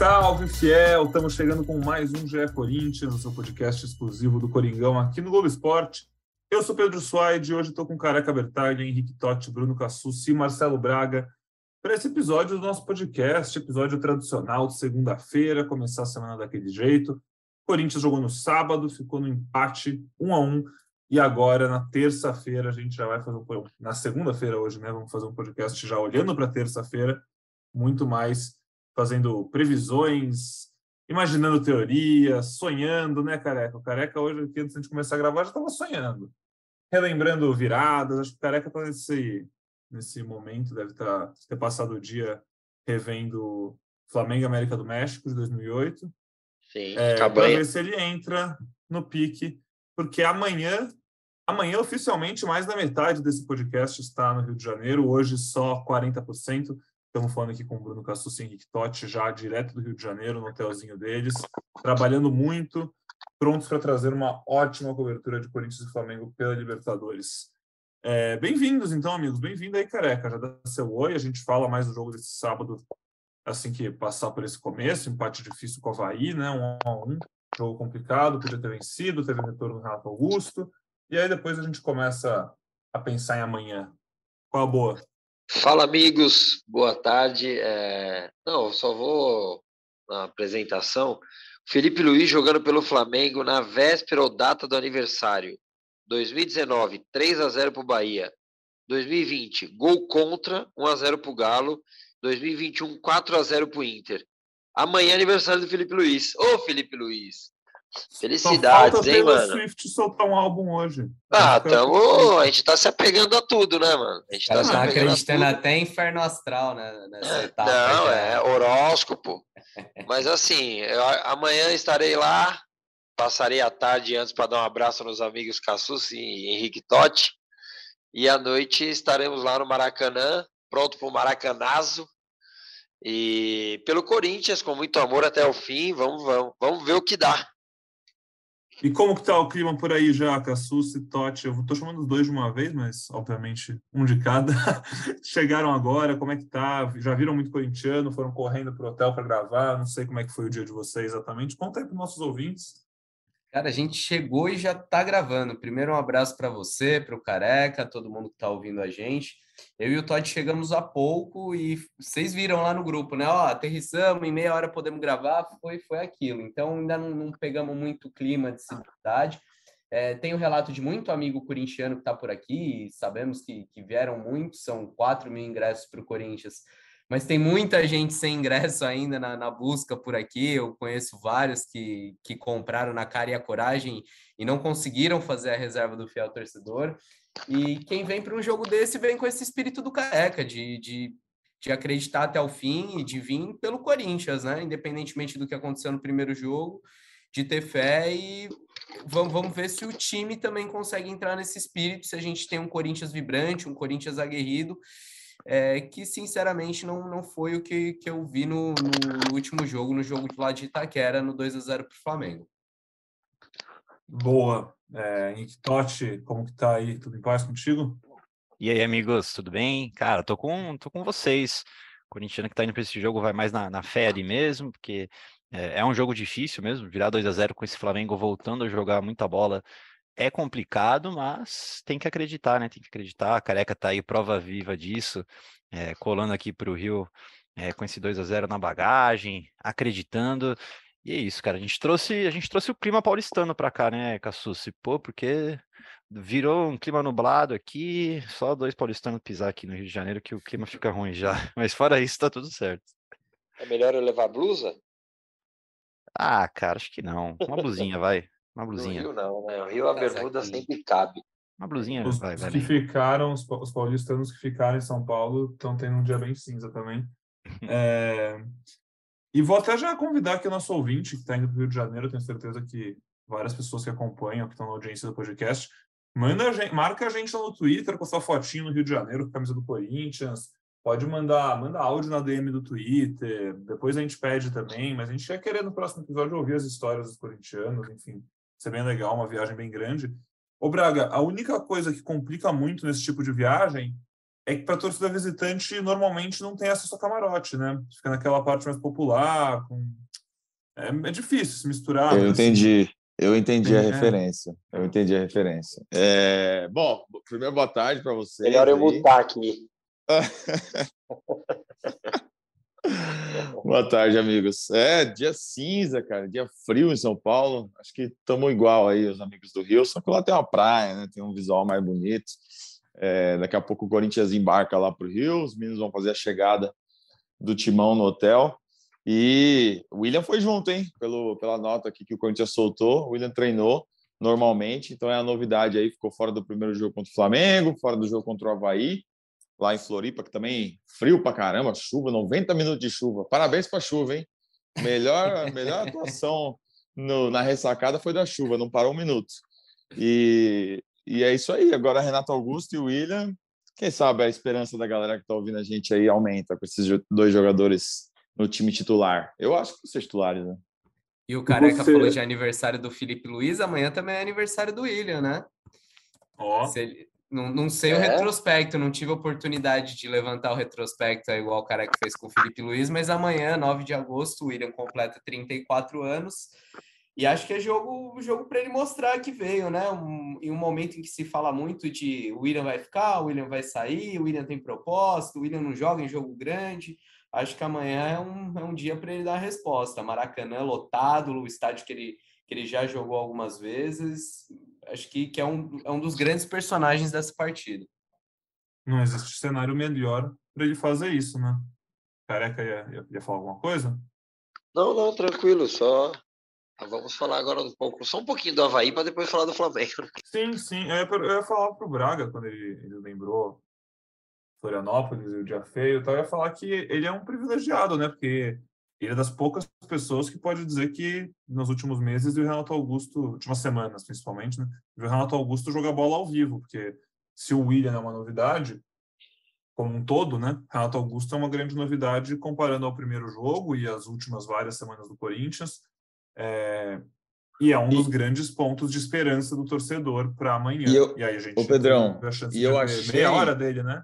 Salve, fiel! Estamos chegando com mais um GE Corinthians, o seu podcast exclusivo do Coringão aqui no Globo Esporte. Eu sou Pedro Suaide e hoje estou com Careca Bertaglia, Henrique Totti, Bruno Cassucci e Marcelo Braga para esse episódio do nosso podcast, episódio tradicional de segunda-feira, começar a semana daquele jeito. Corinthians jogou no sábado, ficou no empate 1 a 1 e agora na terça-feira a gente já vai fazer um na segunda-feira hoje, né? Vamos fazer um podcast já olhando para terça-feira, muito mais fazendo previsões, imaginando teorias, sonhando, né, Careca? O Careca hoje, antes de começar a gravar, já estava sonhando. Relembrando viradas, acho que o Careca está nesse, nesse momento, deve tá, ter passado o dia revendo Flamengo América do México de 2008. Sim, é, para ver se ele entra no pique, porque amanhã, amanhã oficialmente mais da metade desse podcast está no Rio de Janeiro, hoje só 40%. Estamos falando aqui com o Bruno Cassus e Henrique Totti, já direto do Rio de Janeiro, no hotelzinho deles, trabalhando muito, prontos para trazer uma ótima cobertura de Corinthians e Flamengo pela Libertadores. É, bem-vindos, então, amigos. Bem-vindo aí, careca. Já dá seu oi. A gente fala mais do jogo desse sábado, assim que passar por esse começo. Empate difícil com o Havaí, né? Um a um. Jogo complicado, podia ter vencido, teve retorno do Renato Augusto. E aí depois a gente começa a pensar em amanhã. Qual a boa? Fala, amigos, boa tarde. É... Não, só vou na apresentação. Felipe Luiz jogando pelo Flamengo na véspera ou data do aniversário. 2019, 3 a 0 para o Bahia. 2020, gol contra, 1 a 0 para o Galo. 2021, 4 a 0 para o Inter. Amanhã é aniversário do Felipe Luiz. Ô, Felipe Luiz! Felicidades, hein, mano? Swift soltar um álbum hoje. Ah, tamo, a gente tá se apegando a tudo, né, mano? A gente tá, tá acreditando até em inferno astral, né? Nessa é, etapa. Não, já. é horóscopo. Mas assim, eu, amanhã estarei lá, passarei a tarde antes para dar um abraço nos amigos Cassus e Henrique Totti. E à noite estaremos lá no Maracanã, pronto para o Maracanazo. E pelo Corinthians, com muito amor até o fim, vamos, vamos, vamos ver o que dá. E como que tá o clima por aí já, Cassus e Totti? Eu tô chamando os dois de uma vez, mas obviamente um de cada. Chegaram agora, como é que tá? Já viram muito corintiano, foram correndo pro hotel para gravar, não sei como é que foi o dia de vocês exatamente. Conta aí para nossos ouvintes. Cara, a gente chegou e já tá gravando. Primeiro um abraço para você, para o Careca, todo mundo que tá ouvindo a gente. Eu e o Todd chegamos há pouco e vocês viram lá no grupo, né? Ó, aterrissamos, em meia hora podemos gravar, foi, foi aquilo. Então ainda não, não pegamos muito clima de cidade. É, tem o relato de muito amigo corintiano que está por aqui, sabemos que, que vieram muitos, são 4 mil ingressos para o Corinthians, mas tem muita gente sem ingresso ainda na, na, busca por aqui. Eu conheço vários que, que compraram na cara e a coragem e não conseguiram fazer a reserva do fiel torcedor. E quem vem para um jogo desse vem com esse espírito do careca, de, de, de acreditar até o fim e de vir pelo Corinthians, né? Independentemente do que aconteceu no primeiro jogo, de ter fé e vamos, vamos ver se o time também consegue entrar nesse espírito, se a gente tem um Corinthians vibrante, um Corinthians aguerrido, é, que sinceramente não, não foi o que, que eu vi no, no último jogo, no jogo lá de Itaquera, no 2 a 0 para o Flamengo. Boa. É, Totti, como que tá aí? Tudo em paz contigo? E aí, amigos, tudo bem? Cara, tô com, tô com vocês. O corintiano que tá indo para esse jogo vai mais na, na fé ali mesmo, porque é, é um jogo difícil mesmo, virar 2 a 0 com esse Flamengo voltando a jogar muita bola é complicado, mas tem que acreditar, né? Tem que acreditar. A Careca tá aí prova viva disso, é, colando aqui para o Rio é, com esse 2 a 0 na bagagem, acreditando. E é isso, cara. A gente trouxe, a gente trouxe o clima paulistano para cá, né, Cassucci? Pô, porque virou um clima nublado aqui, só dois paulistanos pisar aqui no Rio de Janeiro que o clima fica ruim já. Mas fora isso, tá tudo certo. É melhor eu levar blusa? Ah, cara, acho que não. Uma blusinha, vai. Uma blusinha. No Rio não, né? No Rio a bermuda sempre cabe. Uma blusinha, os, vai, os vai que ficaram, os, os paulistanos que ficaram em São Paulo estão tendo um dia bem cinza também. É, e vou até já convidar aqui o nosso ouvinte, que está indo para o Rio de Janeiro, tenho certeza que várias pessoas que acompanham, que estão na audiência do podcast, manda a gente, marca a gente no Twitter com sua fotinho no Rio de Janeiro, com a camisa do Corinthians. Pode mandar, manda áudio na DM do Twitter, depois a gente pede também, mas a gente quer querer no próximo episódio ouvir as histórias dos corintianos, enfim, isso é bem legal, uma viagem bem grande. Ô Braga, a única coisa que complica muito nesse tipo de viagem é que para torcida visitante normalmente não tem acesso a camarote, né? Fica naquela parte mais popular, com... é, é, difícil se misturar. Eu entendi. Assim. Eu entendi a é. referência. Eu entendi a referência. É... Bom, primeiro boa tarde para vocês. Melhor eu mutar aqui. boa tarde, amigos. É, dia cinza, cara, dia frio em São Paulo. Acho que estamos igual aí, os amigos do Rio, só que lá tem uma praia, né? Tem um visual mais bonito. É, daqui a pouco o Corinthians embarca lá para o Rio, os meninos vão fazer a chegada do timão no hotel. E o William foi junto, hein? Pelo, pela nota aqui que o Corinthians soltou. O William treinou normalmente, então é a novidade aí. Ficou fora do primeiro jogo contra o Flamengo, fora do jogo contra o Havaí, lá em Floripa, que também frio pra caramba, chuva, 90 minutos de chuva. Parabéns pra chuva, hein? Melhor, melhor atuação no, na ressacada foi da chuva, não parou um minuto. E, e é isso aí. Agora, Renato Augusto e o William, quem sabe a esperança da galera que está ouvindo a gente aí aumenta com esses dois jogadores no time titular. Eu acho que são titulares, né? E o Careca Você... falou de aniversário do Felipe Luiz, amanhã também é aniversário do William, né? Ó. Oh. Não, não sei é. o retrospecto, não tive oportunidade de levantar o retrospecto igual o cara que fez com o Felipe Luiz, mas amanhã, 9 de agosto, o William completa 34 anos. E acho que é jogo, jogo para ele mostrar que veio, né? Um, em um momento em que se fala muito de o William vai ficar, o William vai sair, o William tem proposta, o William não joga em jogo grande. Acho que amanhã é um, é um dia para ele dar a resposta. Maracanã lotado, o estádio que ele, que ele já jogou algumas vezes acho que, que é, um, é um dos grandes personagens dessa partida. Não existe cenário melhor para ele fazer isso, né? Careca ia, ia, ia, falar alguma coisa? Não, não, tranquilo, só vamos falar agora um pouco, só um pouquinho do Havaí para depois falar do Flamengo. Sim, sim, eu ia, falar pro Braga quando ele, ele lembrou Florianópolis e o dia feio, então eu ia falar que ele é um privilegiado, né? Porque ele é das poucas pessoas que pode dizer que nos últimos meses o Renato Augusto, últimas semanas principalmente, né, o Renato Augusto joga bola ao vivo, porque se o William é uma novidade, como um todo, né, Renato Augusto é uma grande novidade comparando ao primeiro jogo e as últimas várias semanas do Corinthians, é, e é um dos grandes pontos de esperança do torcedor para amanhã. E, eu, e aí a gente o Pedrão, e eu achei, meia hora dele, né?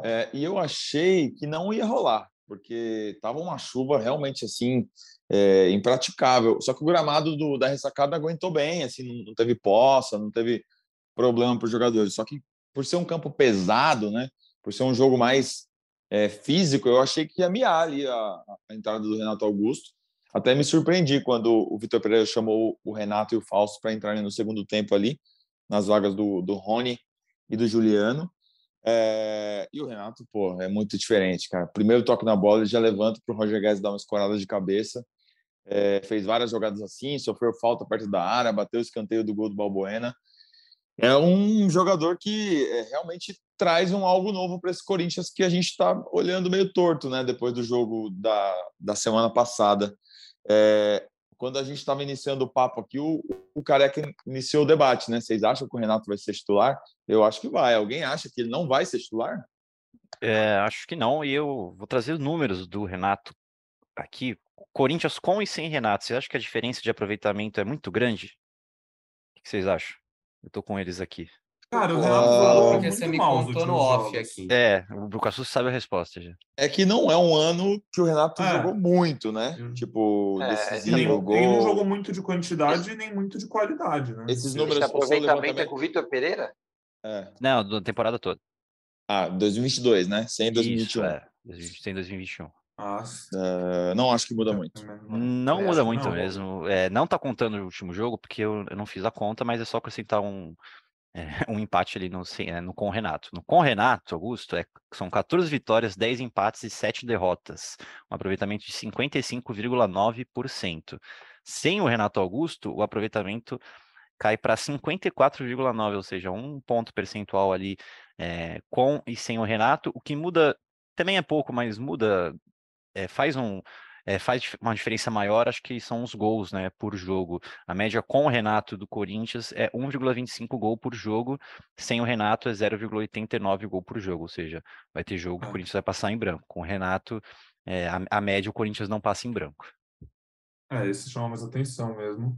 É, e eu achei que não ia rolar porque estava uma chuva realmente assim é, impraticável. Só que o gramado do, da ressacada aguentou bem, assim, não teve poça, não teve problema para os jogadores. Só que por ser um campo pesado, né, por ser um jogo mais é, físico, eu achei que ia miar ali a, a, entrada do Renato Augusto. Até me surpreendi quando o Vitor Pereira chamou o Renato e o Fausto para entrarem no segundo tempo ali, nas vagas do, do Rony e do Juliano. É, e o Renato, pô, é muito diferente, cara. Primeiro toque na bola, ele já levanta para o Roger Guedes dar uma escorada de cabeça. É, fez várias jogadas assim, sofreu falta perto da área, bateu o escanteio do gol do Balbuena. É um jogador que é, realmente traz um algo novo para esse Corinthians que a gente está olhando meio torto, né? Depois do jogo da, da semana passada. É, quando a gente estava iniciando o papo aqui, o, o Careca iniciou o debate, né? Vocês acham que o Renato vai ser titular? Eu acho que vai. Alguém acha que ele não vai ser titular? É, acho que não, e eu vou trazer os números do Renato aqui. Corinthians com e sem Renato, vocês acham que a diferença de aproveitamento é muito grande? O que vocês acham? Eu tô com eles aqui. Cara, o Renato uh, falou porque você me contou no off jogos. aqui. É, o Brucaçu sabe a resposta já. É que não é um ano que o Renato é. jogou muito, né? Hum. Tipo, é, decisivo, ele, gol. Ele não jogou muito de quantidade nem muito de qualidade, né? Esses números... Esse aproveitamento é com o Vitor Pereira? É. Não, da temporada toda. Ah, 2022, né? Sem 2021. Isso, é. Sem 2021. Nossa. Uh, não acho que muda muito. Não muda muito não. mesmo. É, não tá contando o último jogo, porque eu, eu, não fiz a conta, mas é só acrescentar um, é, um empate ali no, é, no com o Renato. No com o Renato, Augusto, é, são 14 vitórias, 10 empates e 7 derrotas. Um aproveitamento de 55,9%. Sem o Renato Augusto, o aproveitamento cai para 54,9, ou seja, um ponto percentual ali é, com e sem o Renato. O que muda também é pouco, mas muda, é, faz um, é, faz uma diferença maior, acho que são os gols, né, por jogo. A média com o Renato do Corinthians é 1,25 gol por jogo, sem o Renato é 0,89 gol por jogo, ou seja, vai ter jogo que o Corinthians vai passar em branco. Com o Renato, é, a, a, média o Corinthians não passa em branco. É, esse chama mais atenção mesmo.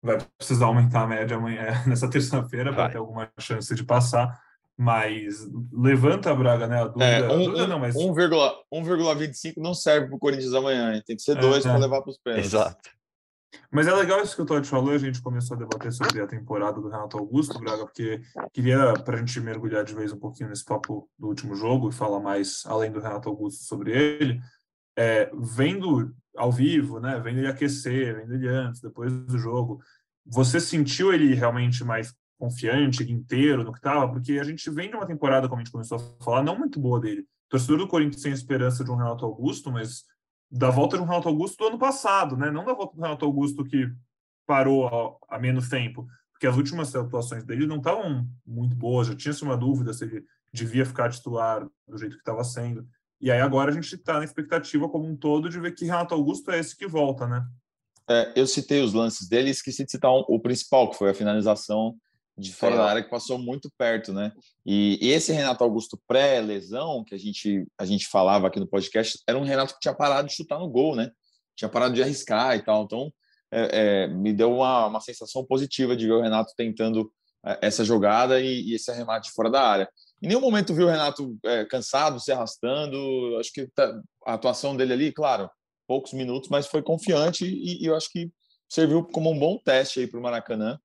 Vai precisar aumentar a média amanhã, nessa terça-feira, para ter alguma chance de passar. Mas levanta a Braga, né? A dúvida, É, um, dúvida não, mas 1,25 não serve para o Corinthians amanhã, hein? tem que ser dois É, para é. levar para os pênaltis. Exato. Mas é legal isso que o Todd falou, a gente começou a debater sobre a temporada do Renato Augusto, Braga, porque queria, para a gente mergulhar de vez um pouquinho nesse papo do último jogo e falar mais, além do Renato Augusto, sobre ele, é, vendo ao vivo, né, vendo ele aquecer, vendo ele antes, depois do jogo, você sentiu ele realmente mais confiante, inteiro no que estava? Porque a gente vem de uma temporada, como a gente começou a falar, não muito boa dele. Torcedor do Corinthians tem esperança de um Renato Augusto, mas da volta de um Renato Augusto do ano passado, né? Não da volta do Renato Augusto que parou há menos tempo, porque as últimas atuações dele não estavam muito boas, já tinha-se uma dúvida se ele devia ficar titular do jeito que estava sendo. E aí agora a gente está na expectativa como um todo de ver que Renato Augusto é esse que volta, né? É, eu citei os lances dele e esqueci de citar um- o principal, que foi a finalização de fora da área, que passou muito perto, né? E, e esse Renato Augusto pré-lesão, que a gente, a gente falava aqui no podcast, era um Renato que tinha parado de chutar no gol, né? Tinha parado de arriscar e tal. Então, é, é, me deu uma, uma sensação positiva de ver o Renato tentando é, essa jogada e, e esse arremate fora da área. Em nenhum momento viu o Renato é, cansado, se arrastando. Acho que tá- a atuação dele ali, claro, poucos minutos, mas foi confiante e, e eu acho que serviu como um bom teste aí para o Maracanã.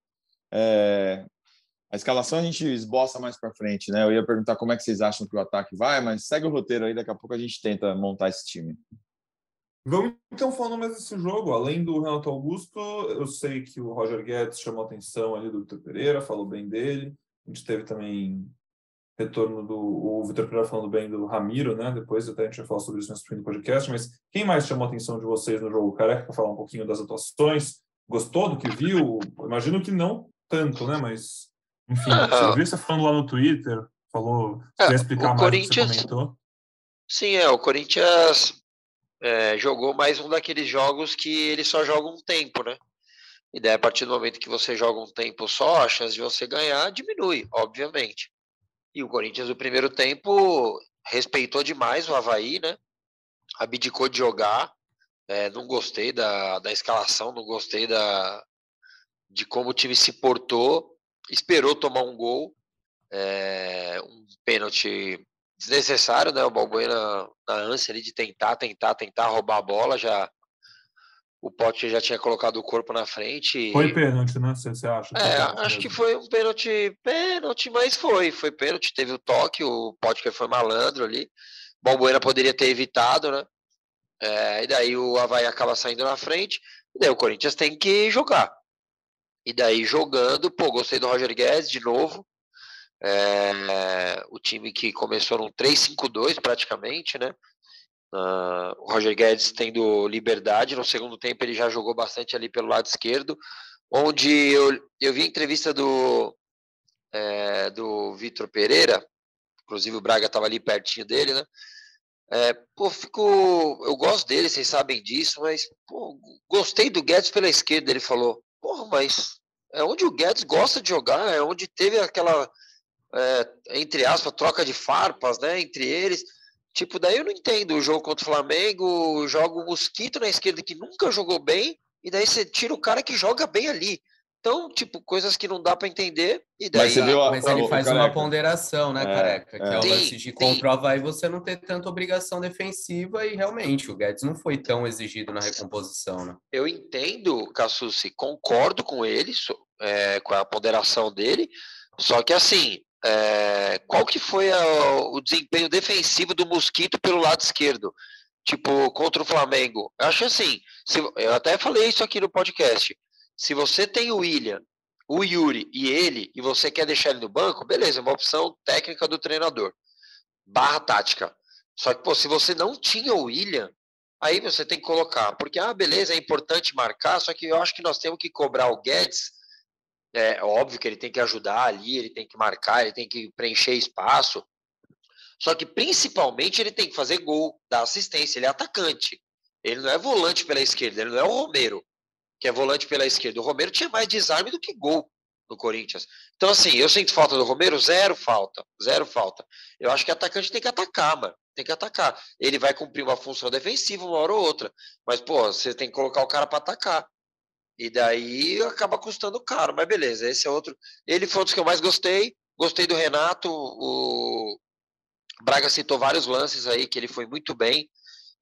É, a escalação a gente esboça mais para frente, né? Eu ia perguntar como é que vocês acham que o ataque vai, mas segue o roteiro aí, daqui a pouco a gente tenta montar esse time. Vamos então falando mais desse jogo. Além do Renato Augusto, eu sei que o Roger Guedes chamou a atenção ali do Vitor Pereira, falou bem dele. A gente teve também retorno do o Vitor Pereira falando bem do Ramiro, né? Depois até a gente vai falar sobre isso no fim podcast. Mas quem mais chamou a atenção de vocês no jogo? Careca, para falar um pouquinho das atuações. Gostou do que viu? Imagino que não tanto, né? Mas, enfim, eu vi você falando lá no Twitter, falou, É, quer explicar o mais o que você Corinthians- comentou. Sim, é. O Corinthians é, jogou mais um daqueles jogos que ele só joga um tempo, né? E daí, a partir do momento que você joga um tempo só, a chance de você ganhar diminui, obviamente. E o Corinthians, no primeiro tempo, respeitou demais o Havaí, né? Abdicou de jogar. É, não gostei da, da escalação, não gostei da, de como o time se portou. Esperou tomar um gol. É, um pênalti desnecessário, né? O Balbuena na ânsia ali de tentar, tentar, tentar roubar a bola, já o Pote já tinha colocado o corpo na frente. e- Foi pênalti, né? Você, você acha? é, acho pênalti que mesmo. foi um pênalti, pênalti, mas foi, foi pênalti, teve o toque, o Potker foi malandro ali, Balbuena poderia ter evitado, né? É, e daí o Havaí acaba saindo na frente, e daí o Corinthians tem que jogar. E daí jogando, pô, gostei do Roger Guedes de novo, é, o time que começou num 3-5-2 praticamente, né? Ah, o Roger Guedes tendo liberdade, no segundo tempo ele já jogou bastante ali pelo lado esquerdo, onde eu, eu vi a entrevista do, é, do Vitor Pereira, inclusive o Braga estava ali pertinho dele, né? É, pô, fico, eu gosto dele, vocês sabem disso, mas pô, gostei do Guedes pela esquerda, ele falou. Porra, mas é onde o Guedes gosta de jogar, é onde teve aquela, é, entre aspas, troca de farpas, né, entre eles. Tipo, daí eu não entendo o jogo contra o Flamengo, joga o Mosquito na esquerda que nunca jogou bem, e daí você tira o cara que joga bem ali. Então, tipo, coisas que não dá para entender, e daí... Mas você viu a- Mas ele faz uma ponderação, né, É, careca? Que é, é. o lance de o Havaí você não ter tanta obrigação defensiva e realmente o Guedes não foi tão exigido na recomposição, né? Eu entendo, Cassucci, concordo com ele, é, com a ponderação dele, só que assim, é, qual que foi a- o desempenho defensivo do Mosquito pelo lado esquerdo? Tipo, contra o Flamengo. Eu acho assim, se- eu até falei isso aqui no podcast. Se você tem o William, o Yuri e ele, e você quer deixar ele no banco, beleza, é uma opção técnica do treinador. Barra tática. Só que, pô, se você não tinha o William, aí você tem que colocar. Porque, ah, beleza, é importante marcar, só que eu acho que nós temos que cobrar o Guedes. É óbvio que ele tem que ajudar ali, ele tem que marcar, ele tem que preencher espaço. Só que principalmente ele tem que fazer gol, dar assistência, ele é atacante. Ele não é volante pela esquerda, ele não é o Romero, que é volante pela esquerda. O Romero tinha mais desarme do que gol no Corinthians. Então, assim, eu sinto falta do Romero, zero falta, zero falta. Eu acho que atacante tem que atacar, mano. Tem que atacar. Ele vai cumprir uma função defensiva uma hora ou outra. Mas, pô, você tem que colocar o cara para atacar. E daí acaba custando caro, mas beleza, esse é outro. Ele foi um dos que eu mais gostei. Gostei do Renato, o Braga citou vários lances aí que ele foi muito bem.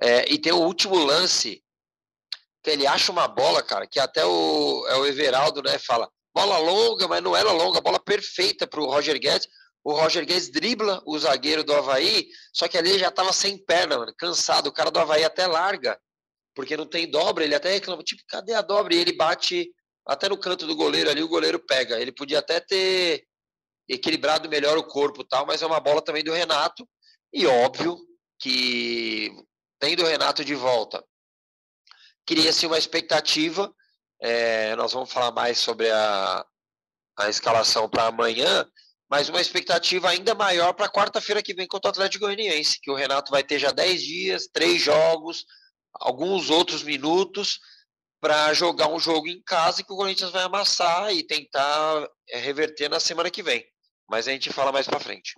É, e tem o último lance que ele acha uma bola, cara, que até o, é o Everaldo, né, fala bola longa, mas não era longa, bola perfeita para o Roger Guedes. O Roger Guedes dribla o zagueiro do Havaí, só que ali já estava sem perna, mano, cansado. O cara do Havaí até larga, porque não tem dobra. Ele até reclama, tipo, cadê a dobra? E ele bate até no canto do goleiro ali, o goleiro pega. Ele podia até ter equilibrado melhor o corpo tal, mas é uma bola também do Renato. E óbvio que tendo o Renato de volta, cria-se uma expectativa. É, nós vamos falar mais sobre a, a escalação para amanhã, mas uma expectativa ainda maior para quarta-feira que vem contra o Atlético Goianiense, que o Renato vai ter já 10 dias, três jogos, alguns outros minutos para jogar um jogo em casa que o Corinthians vai amassar e tentar é, reverter na semana que vem. Mas a gente fala mais para frente.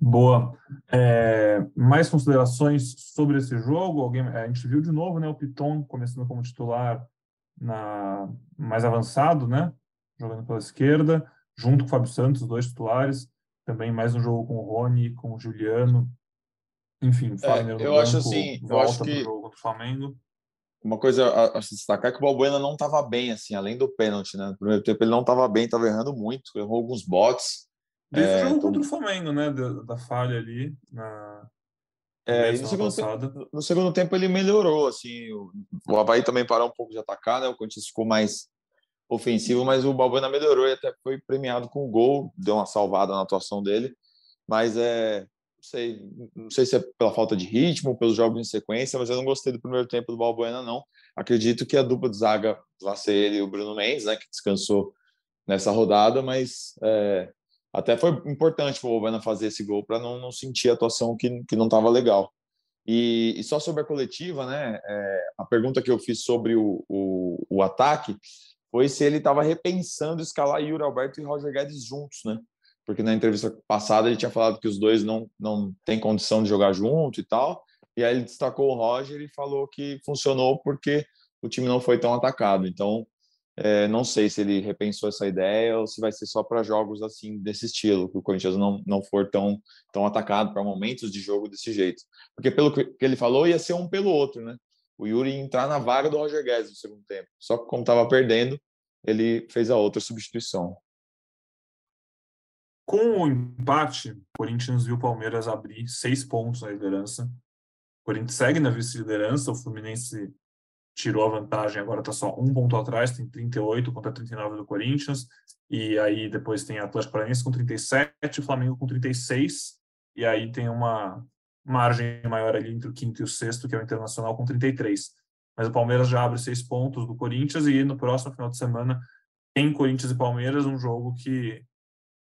Boa. É, mais considerações sobre esse jogo? Alguém, a gente viu de novo, né, o Piton começando como titular na mais avançado, né, jogando pela esquerda, junto com o Fábio Santos, dois titulares. Também mais um jogo com o Rony, com o Juliano. Enfim, Fagner é, eu acho assim, eu acho que jogo contra o Flamengo. Uma coisa a, a se destacar é que o Balbuena não estava bem, assim, além do pênalti, né? No primeiro tempo ele não estava bem, estava errando muito, errou alguns botes. Desde é, o jogo então... contra o Flamengo, né? Da, da falha ali na. É, no, segundo tempo, no segundo tempo ele melhorou, assim, o, o Havaí também parou um pouco de atacar, né, o Corinthians ficou mais ofensivo, mas o Balbuena melhorou e até foi premiado com o gol, deu uma salvada na atuação dele, mas é, não sei, não sei se é pela falta de ritmo, pelos jogos em sequência, mas eu não gostei do primeiro tempo do Balbuena, não. Acredito que a dupla de zaga vai ser ele e o Bruno Mendes, né, que descansou nessa rodada, mas é, até foi importante para o Balbuena fazer esse gol para não, não sentir a atuação que, que não estava legal. E, e, só sobre a coletiva, né? É, a pergunta que eu fiz sobre o, o, o ataque foi se ele estava repensando escalar Yuri Alberto e Roger Guedes juntos, né? Porque na entrevista passada ele tinha falado que os dois não, não têm condição de jogar junto e tal. E aí ele destacou o Roger e falou que funcionou porque o time não foi tão atacado. Então, é, não sei se ele repensou essa ideia ou se vai ser só para jogos assim desse estilo, que o Corinthians não, não for tão, tão atacado para momentos de jogo desse jeito. Porque pelo que ele falou, ia ser um pelo outro, né? O Yuri entrar na vaga do Roger Guedes no segundo tempo. Só que como estava perdendo, ele fez a outra substituição. Com o empate, o Corinthians viu o Palmeiras abrir seis pontos na liderança. O Corinthians segue na vice-liderança, o Fluminense tirou a vantagem, agora está só um ponto atrás, tem 38 contra 39 do Corinthians, e aí depois tem Atlético Paranaense com 37, Flamengo com 36, e aí tem uma margem maior ali entre o quinto e o sexto, que é o Internacional com 33. Mas o Palmeiras já abre seis pontos do Corinthians, e no próximo final de semana tem Corinthians e Palmeiras, um jogo que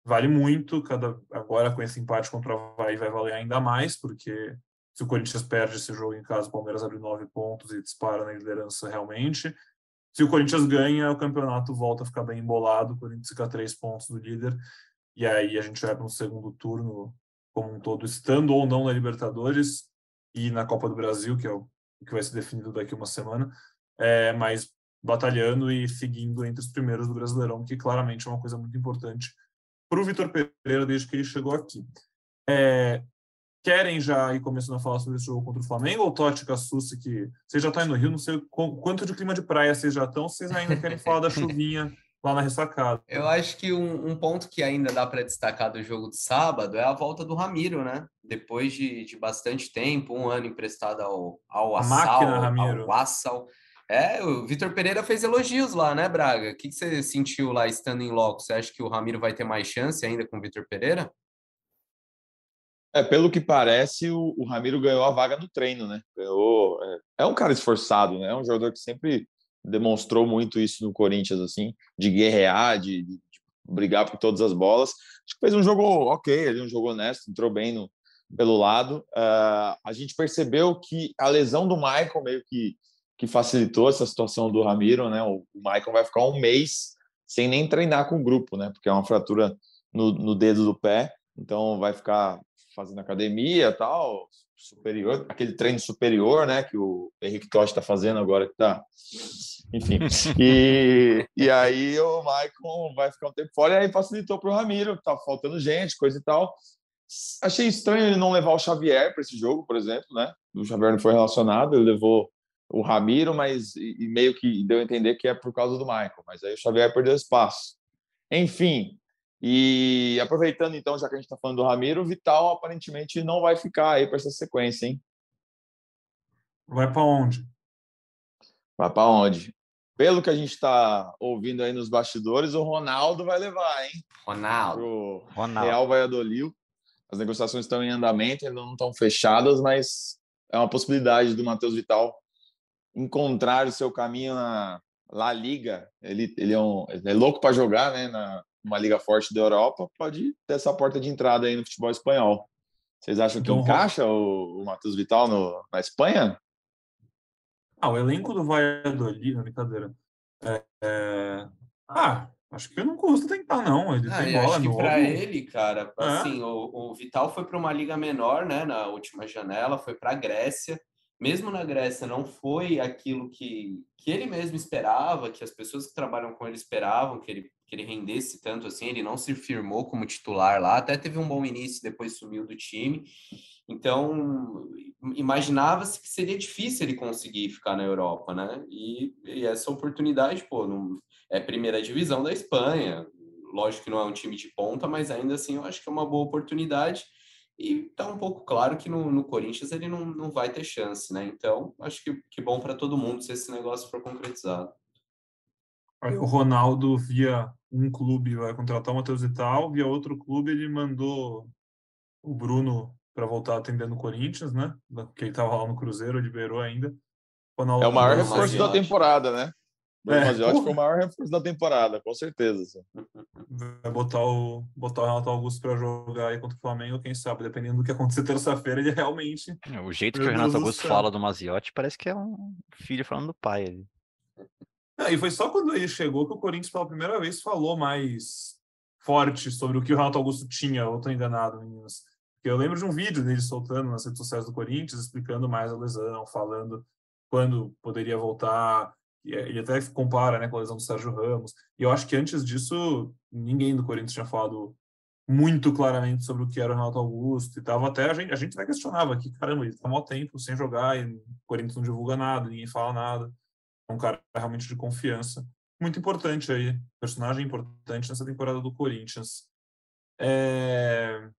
vale muito, cada agora com esse empate contra o Havaí vai valer ainda mais, porque se o Corinthians perde esse jogo em casa, o Palmeiras abre nove pontos e dispara na liderança realmente. Se o Corinthians ganha, o campeonato volta a ficar bem embolado, o Corinthians fica a três pontos do líder, e aí a gente vai para um segundo turno como um todo, estando ou não na Libertadores e na Copa do Brasil, que é o que vai ser definido daqui uma semana, é, mas batalhando e seguindo entre os primeiros do Brasileirão, que claramente é uma coisa muito importante para o Vitor Pereira desde que ele chegou aqui. É, querem já ir começando a falar sobre esse jogo contra o Flamengo ou Totti Cassucci, que vocês já estão aí no Rio, não sei quanto de clima de praia vocês já estão, vocês ainda querem falar da chuvinha lá na ressacada. Eu acho que um, um ponto que ainda dá para destacar do jogo de sábado é a volta do Ramiro, né? Depois de, de bastante tempo, um ano emprestado ao, ao a Assal, máquina, Ramiro. ao Assal. É, o Vitor Pereira fez elogios lá, né, Braga? O que, que você sentiu lá estando em loco? Você acha que o Ramiro vai ter mais chance ainda com o Vitor Pereira? É, pelo que parece, o, o, Ramiro ganhou a vaga no treino, né? Ganhou, é, é, um cara esforçado, né? É um jogador que sempre demonstrou muito isso no Corinthians, assim, de guerrear, de, de, de brigar por todas as bolas. Acho que fez um jogo ok, ele um jogo honesto, entrou bem no, pelo lado. Uh, a gente percebeu que a lesão do Michael meio que, que facilitou essa situação do Ramiro, né? O, o Michael vai ficar um mês sem nem treinar com o grupo, né? Porque é uma fratura no, no dedo do pé, então vai ficar fazendo academia tal, superior, aquele treino superior, né, que o Henrique Totti está fazendo agora, que tá, enfim. E, e aí o Maicon vai ficar um tempo fora, e aí facilitou para o Ramiro, tá faltando gente, coisa e tal. Achei estranho ele não levar o Xavier para esse jogo, por exemplo, né? O Xavier não foi relacionado, ele levou o Ramiro, mas e meio que deu a entender que é por causa do Michael, mas aí o Xavier perdeu espaço. Enfim, e aproveitando então, já que a gente está falando do Ramiro, o Vital aparentemente não vai ficar aí para essa sequência, hein? Vai para onde? Vai para onde? Pelo que a gente está ouvindo aí nos bastidores, o Ronaldo vai levar, hein? Ronaldo. Pro Ronaldo. Real Valladolid. As negociações estão em andamento, ainda não estão fechadas, mas é uma possibilidade do Matheus Vital encontrar o seu caminho na La Liga. Ele, ele, é, um, ele é louco para jogar, né? Na, uma liga forte da Europa, pode ter essa porta de entrada aí no futebol espanhol. Vocês acham que então, encaixa o, o Matheus Vital no, na Espanha? Ah, o elenco do Valladolid, na brincadeira. É, é... Ah, acho que não custa tentar, não. Ele ah, tem bola acho que para ele, cara, é. assim, o, o Vital foi para uma liga menor, né, na última janela, foi para a Grécia mesmo na Grécia, não foi aquilo que, que ele mesmo esperava, que as pessoas que trabalham com ele esperavam que ele, que ele rendesse tanto assim. Ele não se firmou como titular lá, até teve um bom início, depois sumiu do time. Então, imaginava-se que seria difícil ele conseguir ficar na Europa, né? E, e essa oportunidade, pô, não, é primeira divisão da Espanha. Lógico que não é um time de ponta, mas ainda assim eu acho que é uma boa oportunidade. E tá um pouco claro que no, no Corinthians ele não, não vai ter chance, né? Então, acho que, que bom para todo mundo se esse negócio for concretizado. Aí o Ronaldo, via um clube, vai contratar o Matheus e tal, via outro clube, ele mandou o Bruno para voltar atendendo o Corinthians, né? Porque ele estava lá no Cruzeiro, liberou ainda. Ronaldo, é o maior reforço da temporada, né? O é, Maziotti foi o maior reforço da temporada, com certeza. Vai botar o, botar o Renato Augusto para jogar aí contra o Flamengo, quem sabe, dependendo do que acontecer terça-feira, ele realmente. É, o jeito que o Renato Augusto fala do Maziotti parece que é um filho falando do pai. Ali. É, e foi só quando ele chegou que o Corinthians, pela primeira vez, falou mais forte sobre o que o Renato Augusto tinha, ou tô enganado, meninas. Porque eu lembro de um vídeo dele soltando nas redes sociais do Corinthians, explicando mais a lesão, falando quando poderia voltar, ele até compara né, com a lesão do Sérgio Ramos. E eu acho que antes disso, ninguém do Corinthians tinha falado muito claramente sobre o que era o Renato Augusto e tava até a gente, a gente até questionava aqui, caramba, ele tá mal tempo sem jogar e o Corinthians não divulga nada, ninguém fala nada. Um cara realmente de confiança. Muito importante aí, personagem importante nessa temporada do Corinthians. É...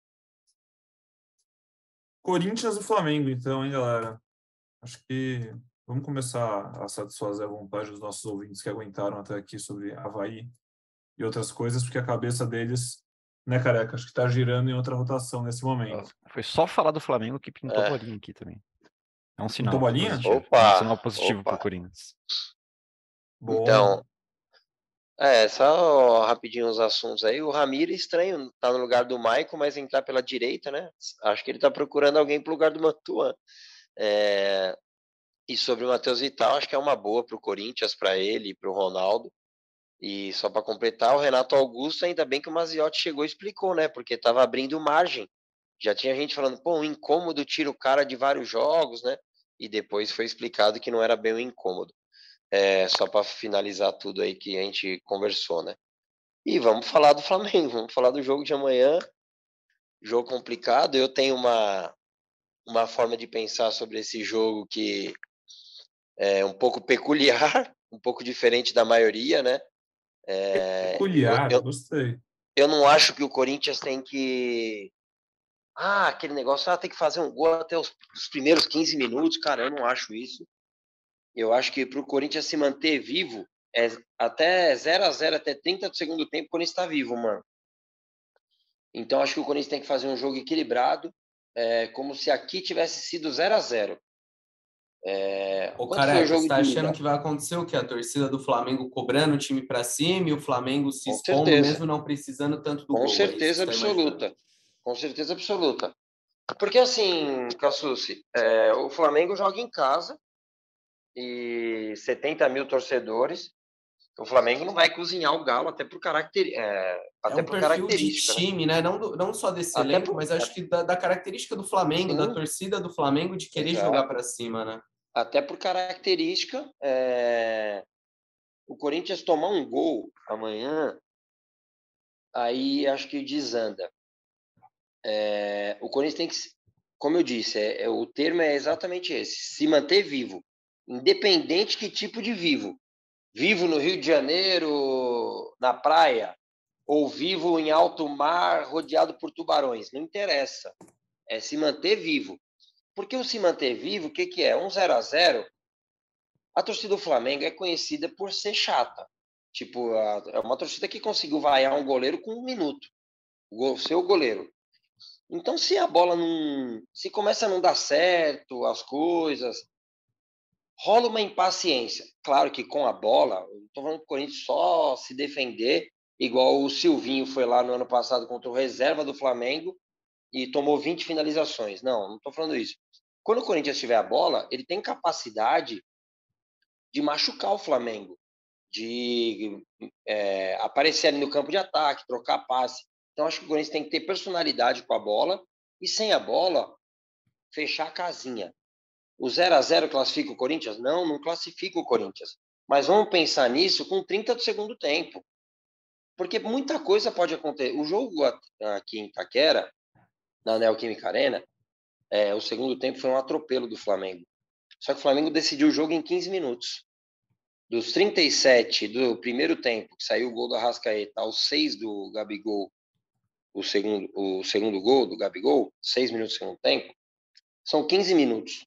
Corinthians e Flamengo, então, hein, galera? Acho que Vamos começar a satisfazer a vontade dos nossos ouvintes que aguentaram até aqui sobre Havaí e outras coisas, porque a cabeça deles, né, careca, acho que está girando em outra rotação nesse momento. Foi só falar do Flamengo que pintou é. bolinha aqui também. É um sinal. Positivo. Opa, é um sinal positivo para o Corinthians. Então, é, só rapidinho os assuntos aí. O Ramiro, estranho, tá no lugar do Maicon, mas entrar pela direita, né? Acho que ele tá procurando alguém pro lugar do Mantuan. É, e sobre o Matheus Vital, acho que é uma boa para o Corinthians, para ele e para o Ronaldo. E só para completar, o Renato Augusto, ainda bem que o Maziotti chegou e explicou, né? Porque estava abrindo margem. Já tinha gente falando, pô, um incômodo tira o cara de vários jogos, né? E depois foi explicado que não era bem um incômodo. É, só para finalizar tudo aí que a gente conversou, né? E vamos falar do Flamengo, vamos falar do jogo de amanhã. Jogo complicado. Eu tenho uma, uma forma de pensar sobre esse jogo que é um pouco peculiar, um pouco diferente da maioria, né? É, peculiar, eu, gostei. Eu não acho que o Corinthians tem que. Ah, aquele negócio, ah, tem que fazer um gol até os, os primeiros 15 minutos. Cara, eu não acho isso. Eu acho que para o Corinthians se manter vivo, é até 0 a 0 até 30 do segundo tempo, o Corinthians está vivo, mano. Então acho que o Corinthians tem que fazer um jogo equilibrado, é, como se aqui tivesse sido 0 a 0 é, o cara você tá achando que vai acontecer o que? A torcida do Flamengo cobrando o time para cima e o Flamengo se Com expondo certeza. mesmo não precisando tanto do Com gol. Com é certeza tá absoluta. Com certeza absoluta. Porque assim, Cassucci, é, o Flamengo joga em casa e 70 mil torcedores. O Flamengo não vai cozinhar o Galo até por, caracter, é, até é um por característica. De né? time, né? Não, do, não só desse até elenco, por... mas acho que da, da característica do Flamengo, Sim. da torcida do Flamengo, de querer Exato. jogar para cima, né? Até por característica, é... o Corinthians tomar um gol amanhã, aí acho que desanda. É... O Corinthians tem que, como eu disse, é, é, o termo é exatamente esse: se manter vivo, independente que tipo de vivo vivo no Rio de Janeiro, na praia, ou vivo em alto mar, rodeado por tubarões. Não interessa. É se manter vivo. Porque o se manter vivo, o que, que é? Um 0 a 0 A torcida do Flamengo é conhecida por ser chata. Tipo, é uma torcida que conseguiu vaiar um goleiro com um minuto. O seu goleiro. Então, se a bola não. Se começa a não dar certo as coisas, rola uma impaciência. Claro que com a bola, estou falando que o Corinthians só se defender, igual o Silvinho foi lá no ano passado contra o reserva do Flamengo e tomou 20 finalizações. Não, não estou falando isso. Quando o Corinthians tiver a bola, ele tem capacidade de machucar o Flamengo, de é, aparecer ali no campo de ataque, trocar passe. Então, acho que o Corinthians tem que ter personalidade com a bola e, sem a bola, fechar a casinha. O 0 a 0 classifica o Corinthians? Não, não classifica o Corinthians. Mas vamos pensar nisso com 30 do segundo tempo. Porque muita coisa pode acontecer. O jogo aqui em Itaquera, na Neoquímica Arena, é, o segundo tempo foi um atropelo do Flamengo. Só que o Flamengo decidiu o jogo em 15 minutos. Dos 37 do primeiro tempo, que saiu o gol do Arrascaeta, aos 6 do Gabigol, o segundo, o segundo gol do Gabigol, 6 minutos do segundo tempo, são 15 minutos.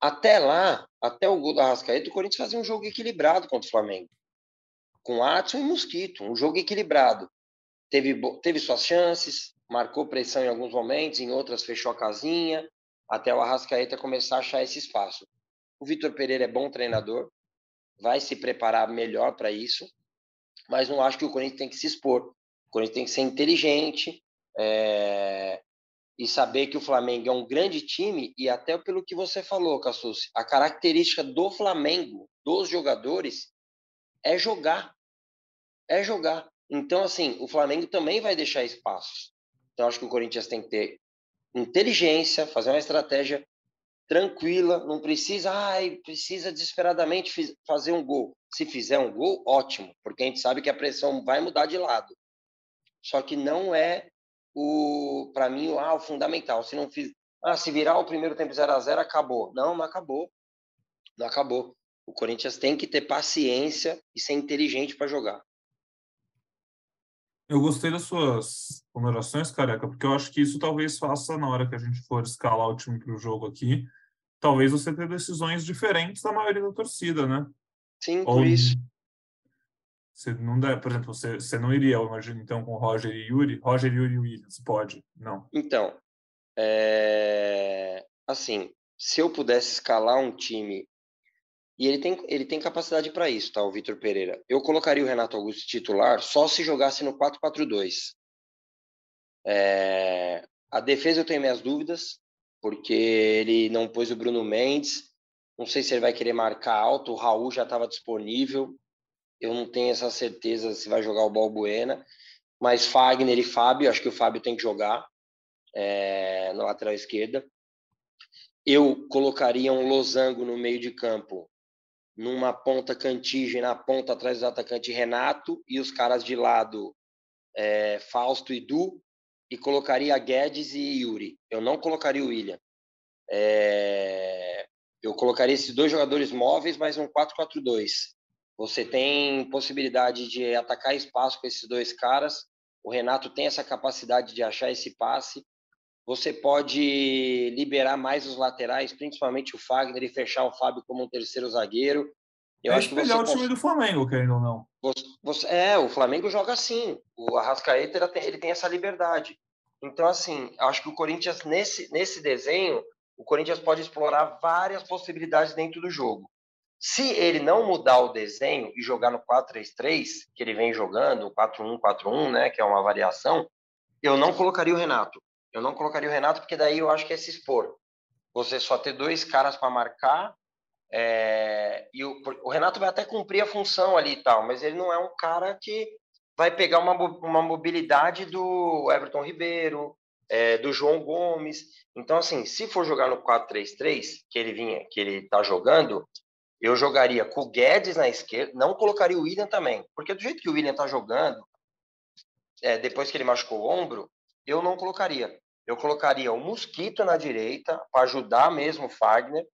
Até lá, até o gol da Rascaeta, o Corinthians fazia um jogo equilibrado contra o Flamengo. Com Adson e Mosquito, um jogo equilibrado. Teve, teve suas chances, marcou pressão em alguns momentos, em outras fechou a casinha, até o Arrascaeta começar a achar esse espaço. O Vitor Pereira é bom treinador, vai se preparar melhor para isso, mas não acho que o Corinthians tem que se expor. O Corinthians tem que ser inteligente, é, e saber que o Flamengo é um grande time, e até pelo que você falou, Cassus, a característica do Flamengo, dos jogadores, é jogar. É jogar. Então, assim, o Flamengo também vai deixar espaços. Então, acho que o Corinthians tem que ter inteligência, fazer uma estratégia tranquila, não precisa, ai, precisa desesperadamente fazer um gol. Se fizer um gol, ótimo, porque a gente sabe que a pressão vai mudar de lado. Só que não é o para mim ah, o fundamental. Se não fiz, ah, se virar o primeiro tempo 0 a 0 acabou. Não, não acabou. Não acabou. O Corinthians tem que ter paciência e ser inteligente para jogar. Eu gostei das suas ponderações, careca, porque eu acho que isso talvez faça na hora que a gente for escalar o time para o jogo aqui, talvez você ter decisões diferentes da maioria da torcida, né? Sim, Ou, por isso. Você não dá, por exemplo, você, você não iria, eu imagino, então, com Roger e Yuri? Roger, Yuri e Williams, pode? Não. Então, é... assim, se eu pudesse escalar um time, e ele tem, ele tem capacidade para isso, tá, o Vitor Pereira. Eu colocaria o Renato Augusto titular só se jogasse no 4-4-2. É... A defesa eu tenho minhas dúvidas, porque ele não pôs o Bruno Mendes. Não sei se ele vai querer marcar alto, o Raul já estava disponível eu não tenho essa certeza se vai jogar o Balbuena, mas Fagner e Fábio, acho que o Fábio tem que jogar é, na lateral esquerda. Eu colocaria um losango no meio de campo, numa ponta cantige, na ponta atrás do atacante Renato, e os caras de lado, é, Fausto e Du, e colocaria Guedes e Yuri. Eu não colocaria o William. É, eu colocaria esses dois jogadores móveis, mas um 4-4-2. Você tem possibilidade de atacar espaço com esses dois caras. O Renato tem essa capacidade de achar esse passe. Você pode liberar mais os laterais, principalmente o Fagner, e fechar o Fábio como um terceiro zagueiro. Eu é acho que você o time do Flamengo, querendo ou não. Você, você, é, o Flamengo joga assim. O Arrascaeta ele tem, ele tem essa liberdade. Então, assim, acho que o Corinthians, nesse, nesse desenho, o Corinthians pode explorar várias possibilidades dentro do jogo. Se ele não mudar o desenho e jogar no 4-3-3, que ele vem jogando, 4-1-4-1, né, que é uma variação, eu não colocaria o Renato. Eu não colocaria o Renato porque daí eu acho que é se expor. Você só ter dois caras para marcar É, e o, o, Renato vai até cumprir a função ali e tal, mas ele não é um cara que vai pegar uma, uma mobilidade do Everton Ribeiro, é, do João Gomes. Então, assim, se for jogar no 4-3-3, que ele vinha, que ele tá jogando, eu jogaria com o Guedes na esquerda, não colocaria o William também, porque do jeito que o William tá jogando, é, depois que ele machucou o ombro, eu não colocaria. Eu colocaria o Mosquito na direita, para ajudar mesmo o Fagner.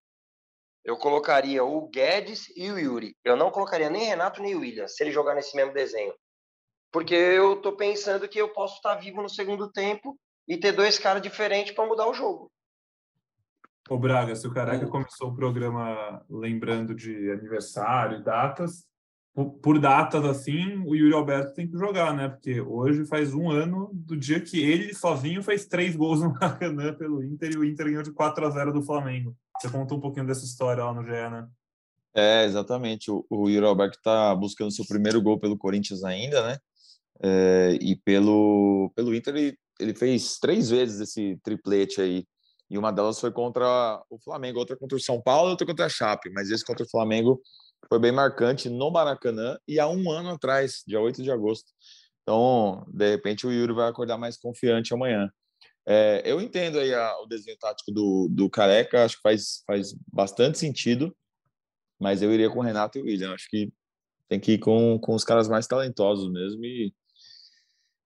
Eu colocaria o Guedes e o Yuri. Eu não colocaria nem Renato nem o William, se ele jogar nesse mesmo desenho. Porque eu tô pensando que eu posso estar vivo no segundo tempo e ter dois caras diferentes para mudar o jogo. Ô Braga, se o Careca começou o programa lembrando de aniversário e datas, por datas assim, o Yuri Alberto tem que jogar, né? Porque hoje faz um ano do dia que ele sozinho fez três gols no Maracanã pelo Inter e o Inter ganhou de 4 a 0 do Flamengo. Você conta um pouquinho dessa história lá no GE, né? É, exatamente. O, o Yuri Alberto está buscando seu primeiro gol pelo Corinthians ainda, né? É, e pelo, pelo Inter ele, ele fez três vezes esse triplete aí. E uma delas foi contra o Flamengo, outra contra o São Paulo, outra contra a Chape. Mas esse contra o Flamengo foi bem marcante no Maracanã e há um ano atrás, dia 8 de agosto. Então, de repente, o Yuri vai acordar mais confiante amanhã. É, eu entendo aí a, o desenho tático do, do Careca, acho que faz, faz bastante sentido, mas eu iria com o Renato e o William. Acho que tem que ir com, com os caras mais talentosos mesmo e,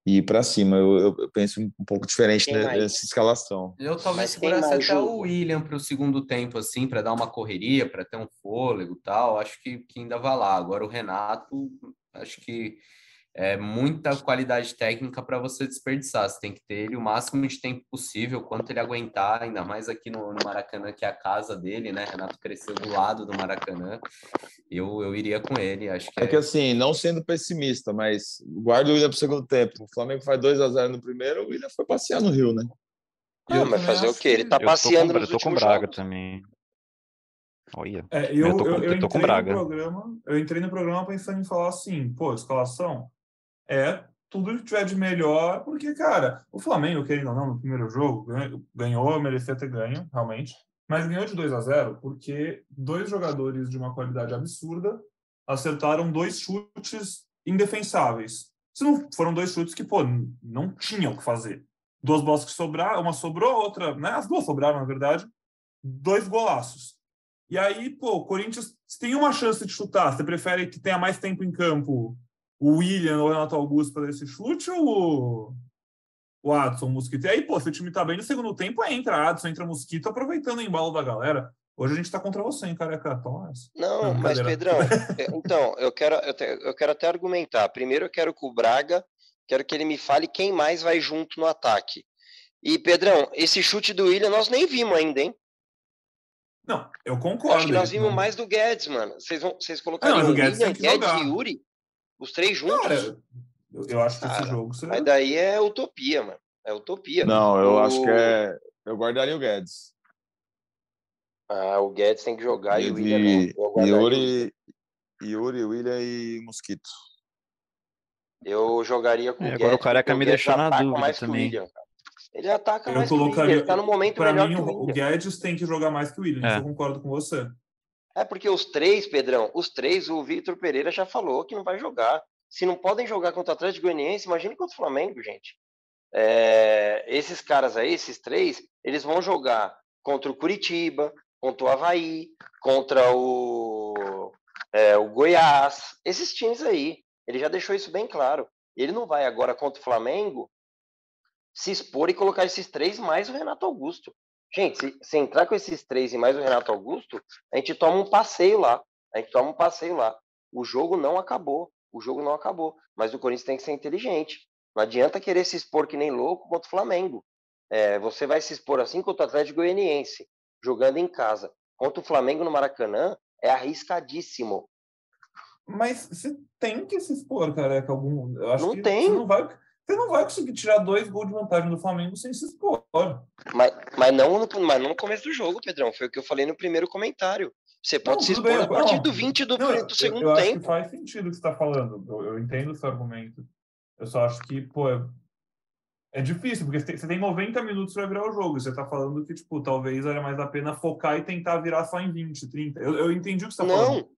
e ir para cima. Eu, eu, penso um pouco diferente nessa escalação. Eu talvez segurasse até jogo? o William para o segundo tempo, assim, para dar uma correria, para ter um fôlego tal. Acho que, que ainda vai lá. Agora o Renato, acho que é muita qualidade técnica para você desperdiçar. Você tem que ter ele o máximo de tempo possível, quanto ele aguentar, ainda mais aqui no, no Maracanã, que é a casa dele, né? Renato cresceu do lado do Maracanã. Eu, eu iria com ele, acho que é. É que assim, não sendo pessimista, mas guarda o William para o segundo tempo. O Flamengo faz 2 a 0 no primeiro, o William foi passear no Rio, né? Não, mas fazer o quê? Ele tá passeando eu tô com, Eu tô com Braga jogos. também. Olha, é, eu, eu, tô com, eu, eu tô com Braga. Programa, eu entrei no programa pensando em falar assim, pô, escalação, é tudo que tiver de melhor, porque, cara, o Flamengo, querendo ou não, no primeiro jogo, ganhou, merecia ter ganho, realmente, mas ganhou de 2 a 0 porque dois jogadores de uma qualidade absurda acertaram dois chutes indefensáveis. Se não foram dois chutes que, pô, não tinham o que fazer. Duas bolas que sobraram, uma sobrou, outra, né? As duas sobraram, na verdade. Dois golaços. E aí, pô, o Corinthians tem uma chance de chutar. Você prefere que tenha mais tempo em campo o William ou o Renato Augusto para esse chute ou o Adson, o Mosquito? E aí, pô, se o time tá bem no segundo tempo, entra Adson, entra Mosquito, aproveitando o embalo da galera. Hoje a gente está contra você, hein, careca? Thomas. Não, não mas Pedrão, então, eu quero, eu, te, eu quero até argumentar. Primeiro eu quero que o Braga, quero que ele me fale quem mais vai junto no ataque. E, Pedrão, esse chute do William nós nem vimos ainda, hein? Não, eu concordo. Acho que nós vimos mais do Guedes, mano. Vocês, vão, vocês colocaram não, o Guedes, William, Guedes e Yuri? Os três juntos? Cara, eu, eu acho que Cara, esse jogo. Mas daí é utopia, mano. É utopia. Não, eu o... acho que é. Eu guardaria o Guedes. Ah, o Guedes tem que jogar e, e o William não. Yuri, Yuri, William e Mosquito. Eu jogaria com é, o Guedes. Agora o careca me deixou na dúvida também. William, ele ataca eu mais colocaria, que o William. Ele tá no momento pra melhor mim, que o, o Guedes tem que jogar mais que o William. É. eu concordo com você. É porque os três, Pedrão, os três, o Vitor Pereira já falou que não vai jogar. Se não podem jogar contra o Atlético Goianiense, imagine contra o Flamengo, gente. É, esses caras aí, esses três, eles vão jogar contra o Curitiba, contra o Havaí, contra o, é, o Goiás, esses times aí. Ele já deixou isso bem claro. Ele não vai agora contra o Flamengo se expor e colocar esses três mais o Renato Augusto. Gente, se, se, entrar com esses três e mais o Renato Augusto, a gente toma um passeio lá. A gente toma um passeio lá. O jogo não acabou. O jogo não acabou. Mas o Corinthians tem que ser inteligente. Não adianta querer se expor que nem louco contra o Flamengo. É, você vai se expor assim contra o Atlético Goianiense, jogando em casa. Contra o Flamengo no Maracanã, é arriscadíssimo. Mas você tem que se expor, careca. Algum... Eu acho não que tem. Você não vai você não vai conseguir tirar dois gols de vantagem do Flamengo sem se expor. Mas, mas, não, no, mas não no começo do jogo, Pedrão. Foi o que eu falei no primeiro comentário. Você pode não, se expor bem, a partir não, do 20 do, não, do segundo eu, eu tempo. Acho que faz sentido o que você está falando. Eu, eu, entendo o seu argumento. Eu só acho que, pô, é, É difícil, porque você tem 90 minutos para virar o jogo. Você está falando que, tipo, talvez era mais a pena focar e tentar virar só em 20, 30. Eu, eu entendi o que você está falando. Não,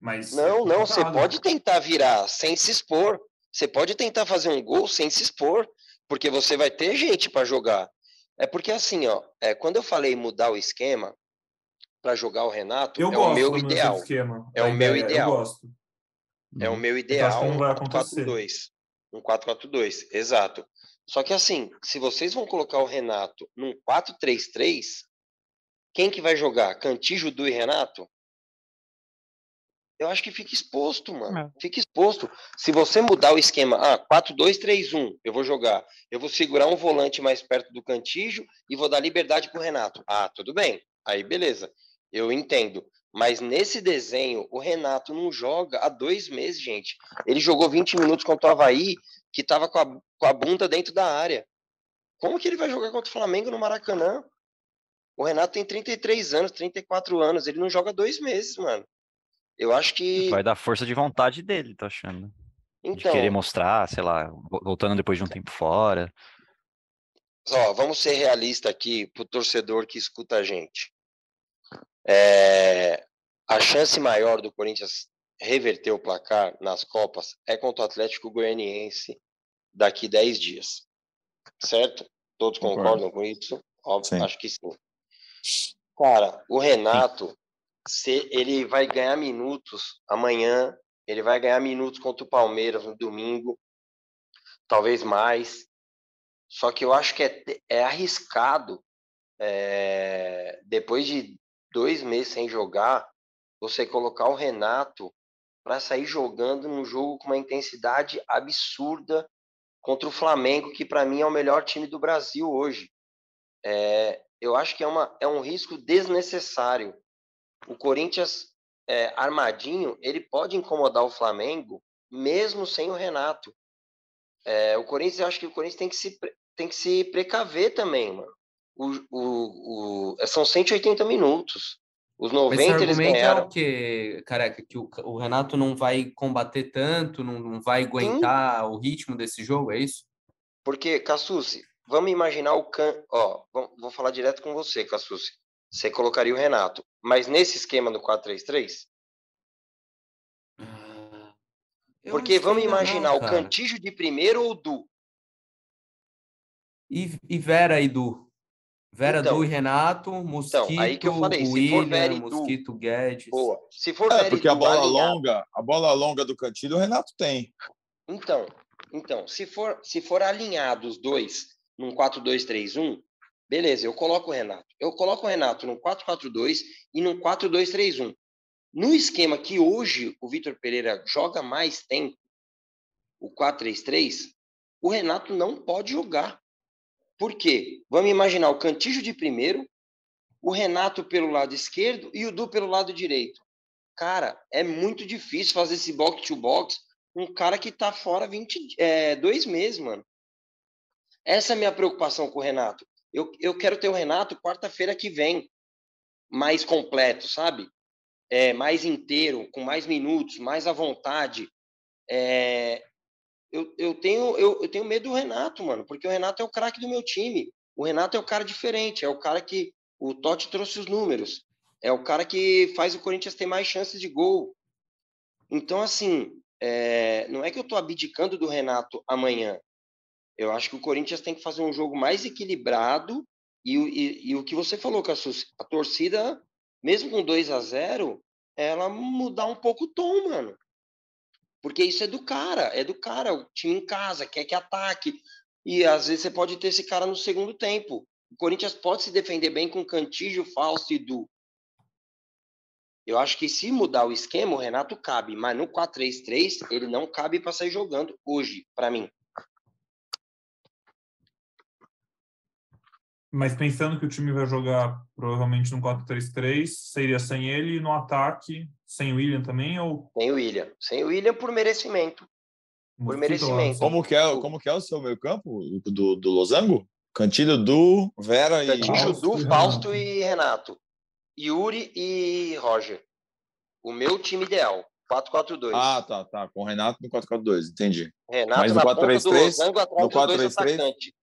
mas não, é não. Você pode tentar virar sem se expor. Você pode tentar fazer um gol sem se expor, porque você vai ter gente para jogar. É porque assim, ó, é, quando eu falei mudar o esquema para jogar o Renato, eu é o meu ideal. Esquema. É o meu ideal. Eu gosto. É o meu ideal. Um 4-4-2. Um 4-4-2, exato. Só que assim, se vocês vão colocar o Renato num 4-3-3, quem que vai jogar? Cantijo, Du e Renato? Eu acho que fica exposto, mano. É. Fica exposto. Se você mudar o esquema, ah, 4-2-3-1, eu vou jogar. Eu vou segurar um volante mais perto do Cantijo e vou dar liberdade pro Renato. Ah, tudo bem. Aí beleza. Eu entendo. Mas nesse desenho, o Renato não joga há dois meses, gente. Ele jogou 20 minutos contra o Havaí, que estava com a, com a bunda dentro da área. Como que ele vai jogar contra o Flamengo no Maracanã? O Renato tem 33 anos, 34 anos. Ele não joga dois meses, mano. Eu acho que. Vai dar força de vontade dele, tô achando. Então, de querer mostrar, sei lá, voltando depois de um tempo fora. Ó, vamos ser realistas aqui pro torcedor que escuta a gente. É, a chance maior do Corinthians reverter o placar nas Copas é contra o Atlético Goianiense daqui 10 dias. Certo? Todos concordam com isso? Óbvio, acho que sim. Cara, o Renato, se ele vai ganhar minutos amanhã, ele vai ganhar minutos contra o Palmeiras no domingo, talvez mais. Só que eu acho que é, é arriscado, é, depois de dois meses sem jogar, você colocar o Renato para sair jogando num jogo com uma intensidade absurda contra o Flamengo, que para mim é o melhor time do Brasil hoje. É, eu acho que é, uma, é um risco desnecessário. O Corinthians é, armadinho, ele pode incomodar o Flamengo mesmo sem o Renato. É, o Corinthians, eu acho que o Corinthians tem que se, tem que se precaver também, mano. O, o, o, são 180 minutos. Os 90 Esse eles ganharam. é o que, careca, que o, o, Renato não vai combater tanto, não, não vai aguentar Sim. o ritmo desse jogo, é isso? Porque, Cassucci, vamos imaginar o can... Ó, vou falar direto com você, Cassucci. Você colocaria o Renato, mas nesse esquema do 4-3-3? Ah, Porque vamos imaginar não, o Cantijo de primeiro ou Du? E, e Vera e Du? Vera então, Du e Renato, Mosquito, então, aí que eu falei, William, Vera Mosquito, Du, Guedes. Boa. Se for é, porque a bola longa, a bola longa do Cantilho o Renato tem. Então, então, se for se for alinhado os dois num 4-2-3-1, beleza, eu coloco o Renato. Eu coloco o Renato num 4-4-2 e num 4-2-3-1. No esquema que hoje o Vitor Pereira joga mais tempo, o 4-3-3, o Renato não pode jogar. Por quê? Vamos imaginar o Cantijo de primeiro, o Renato pelo lado esquerdo e o Du pelo lado direito. Cara, é muito difícil fazer esse box-to-box um cara que tá fora 20, é, dois meses, mano. Essa é a minha preocupação com o Renato. Eu, eu quero ter o Renato quarta-feira que vem, mais completo, sabe? É, mais inteiro, com mais minutos, mais à vontade. É, eu, eu, tenho, eu, eu tenho medo do Renato, mano, porque o Renato é o craque do meu time. O Renato é o cara diferente, é o cara que o Totti trouxe os números. É o cara que faz o Corinthians ter mais chances de gol. Então, assim, é, não é que eu tô abdicando do Renato amanhã. Eu acho que o Corinthians tem que fazer um jogo mais equilibrado e, e, e o que você falou, Cassus, a torcida, mesmo com 2 a 0 ela mudar um pouco o tom, mano. Porque isso é do cara, é do cara, o time em casa, quer que ataque. E às vezes você pode ter esse cara no segundo tempo. O Corinthians pode se defender bem com Cantígio, Fausto e Du. Eu acho que se mudar o esquema, o Renato cabe, mas no 4-3-3 ele não cabe para sair jogando hoje, para mim. Mas pensando que o time vai jogar provavelmente no 4-3-3, seria sem ele no ataque, sem o William também? Ou... Sem o William. Sem o William por merecimento. Por merecimento. Como que é, como que é o seu meio campo do, do Losango? Cantilho, Du, Vera Cantilho, e... Cantilho, Du, Fausto e Renato. Yuri e Roger. O meu time ideal. 4-4-2. Ah, tá, tá. Com o Renato no 4-4-2, entendi. Renato Mas no 4-3-3, no 4-3-3,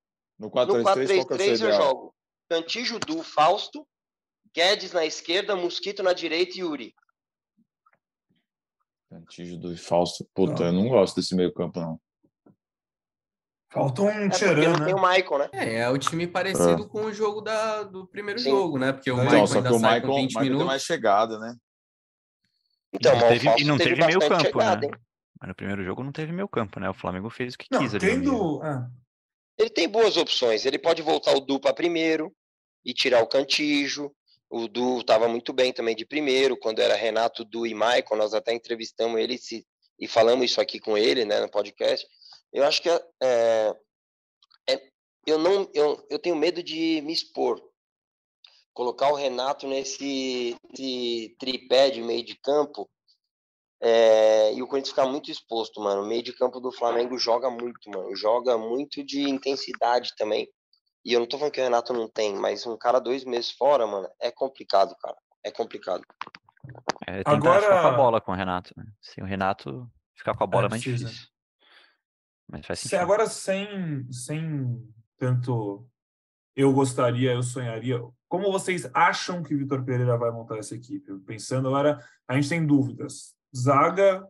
No No 4-3-3, qual que é o seu 4-3-3 eu jogo Cantijo, Du, Fausto, Guedes na esquerda, Mosquito na direita e Yuri. Cantígio do Fausto. Puta, Tá. eu não gosto desse meio campo, não. Faltou um É Tcheran, não né? tem o Maicon, né? É, é o time parecido com o jogo da, do primeiro Sim. jogo, né? Porque o Então, Michael só ainda que o sai com Michael, 20 Michael tem minutos. mais chegada, né? Então, não teve- e não teve teve meio campo, chegada, né? hein? Mas no primeiro jogo não teve meio campo, né? O Flamengo fez o que Não, quis ali. tendo. é. Ele tem boas opções. Ele pode voltar o Du para primeiro e tirar o Cantijo. O Du estava muito bem também de primeiro, quando era Renato, Du e Maicon. Nós até entrevistamos ele se- e falamos isso aqui com ele, né, no podcast. Eu acho que é- é- eu não, eu, eu tenho medo de me expor. Colocar o Renato nesse, nesse tripé de meio de campo é, e o Corinthians ficar muito exposto, mano. O meio de campo do Flamengo joga muito, mano. Joga muito de intensidade também. E eu não tô falando que o Renato não tem, mas um cara dois meses fora, mano, é complicado, cara. É complicado. É tentar Agora- ficar com a bola com o Renato, né? Sem o Renato, ficar com a bola é, mais precisa. difícil. Mas faz Se- sentido. agora, sem, sem tanto eu gostaria, eu sonharia, como vocês acham que Vitor Pereira vai montar essa equipe? Pensando agora, a gente tem dúvidas. Zaga,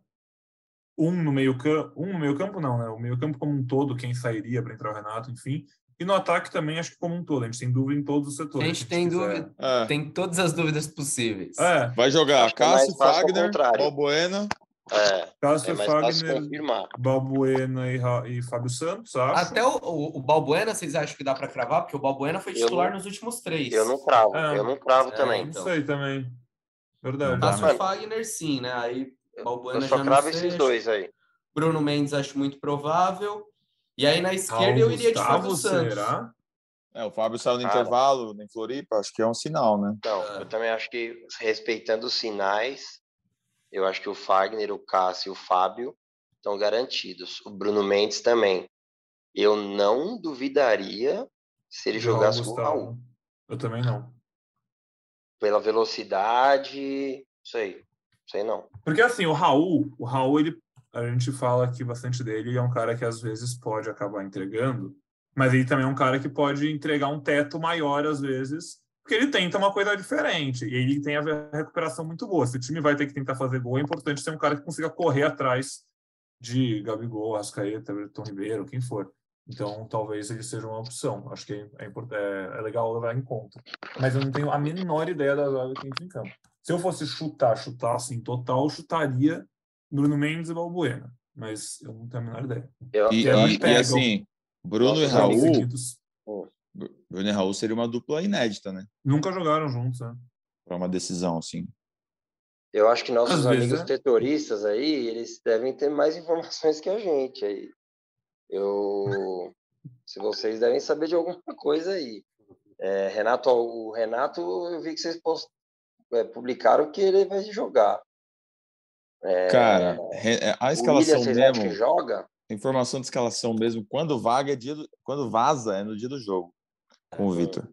um no meio campo, um no meio campo não, né? O meio campo como um todo, quem sairia para entrar o Renato, enfim. E no ataque também, acho que como um todo. A gente tem dúvida em todos os setores. A gente tem quiser. dúvida, É. tem todas as dúvidas possíveis. É, Vai jogar é Cássio, Fagner. Balbuena. É, é Cássio fácil Fagner. Balbuena e, e Fábio Santos, acho. Até o, o, o Balbuena, vocês acham que dá para cravar? Porque o Balbuena foi titular não- nos últimos três. Eu não cravo, É. eu não cravo É, também. Não então. sei também. Verdade. Cássio Mano. Fagner, sim, né? Aí Balbuena Eu só já cravo não sei, esses dois aí. Bruno Mendes acho muito provável. E aí na esquerda eu iria de Fábio Santos. será? É, o Fábio saiu no Cara. intervalo em Floripa, acho que é um sinal, né? Não, É. eu também acho que, respeitando os sinais, eu acho que o Fagner, o Cássio e o Fábio estão garantidos. O Bruno Mendes também. Eu não duvidaria se ele jogasse com o. Raul. Eu também não. Pela velocidade, sei. Sei não. Porque assim, o Raul, o Raul, ele, a gente fala aqui bastante dele, é um cara que às vezes pode acabar entregando, mas ele também é um cara que pode entregar um teto maior às vezes, porque ele tenta uma coisa diferente, e ele tem a recuperação muito boa. Se o time vai ter que tentar fazer gol, é importante ser um cara que consiga correr atrás de Gabigol, Rascaeta, Everton Ribeiro, quem for. Então, talvez ele seja uma opção. Acho que é, import- é, é legal levar em conta. Mas eu não tenho a menor ideia da zaga que entra em campo. Se eu fosse chutar, chutar assim, total, eu chutaria Bruno Mendes e Balbuena. Mas eu não tenho a menor ideia. Eu, E, É, e- e assim, Bruno e Raul, seguidos Bruno e Raul seria uma dupla inédita, né? Nunca jogaram juntos, né? Para uma decisão, assim. eu acho que nossos Às vezes, amigos é. terroristas aí, eles devem ter mais informações que a gente aí. Eu. Se vocês devem saber de alguma coisa aí. É, Renato, o Renato, eu vi que vocês post, é, publicaram que ele vai jogar. É, Cara, é, a William, escalação acham mesmo, que joga? informação de escalação mesmo, quando vaga é dia do, quando vaza é no dia do jogo com o Vitor.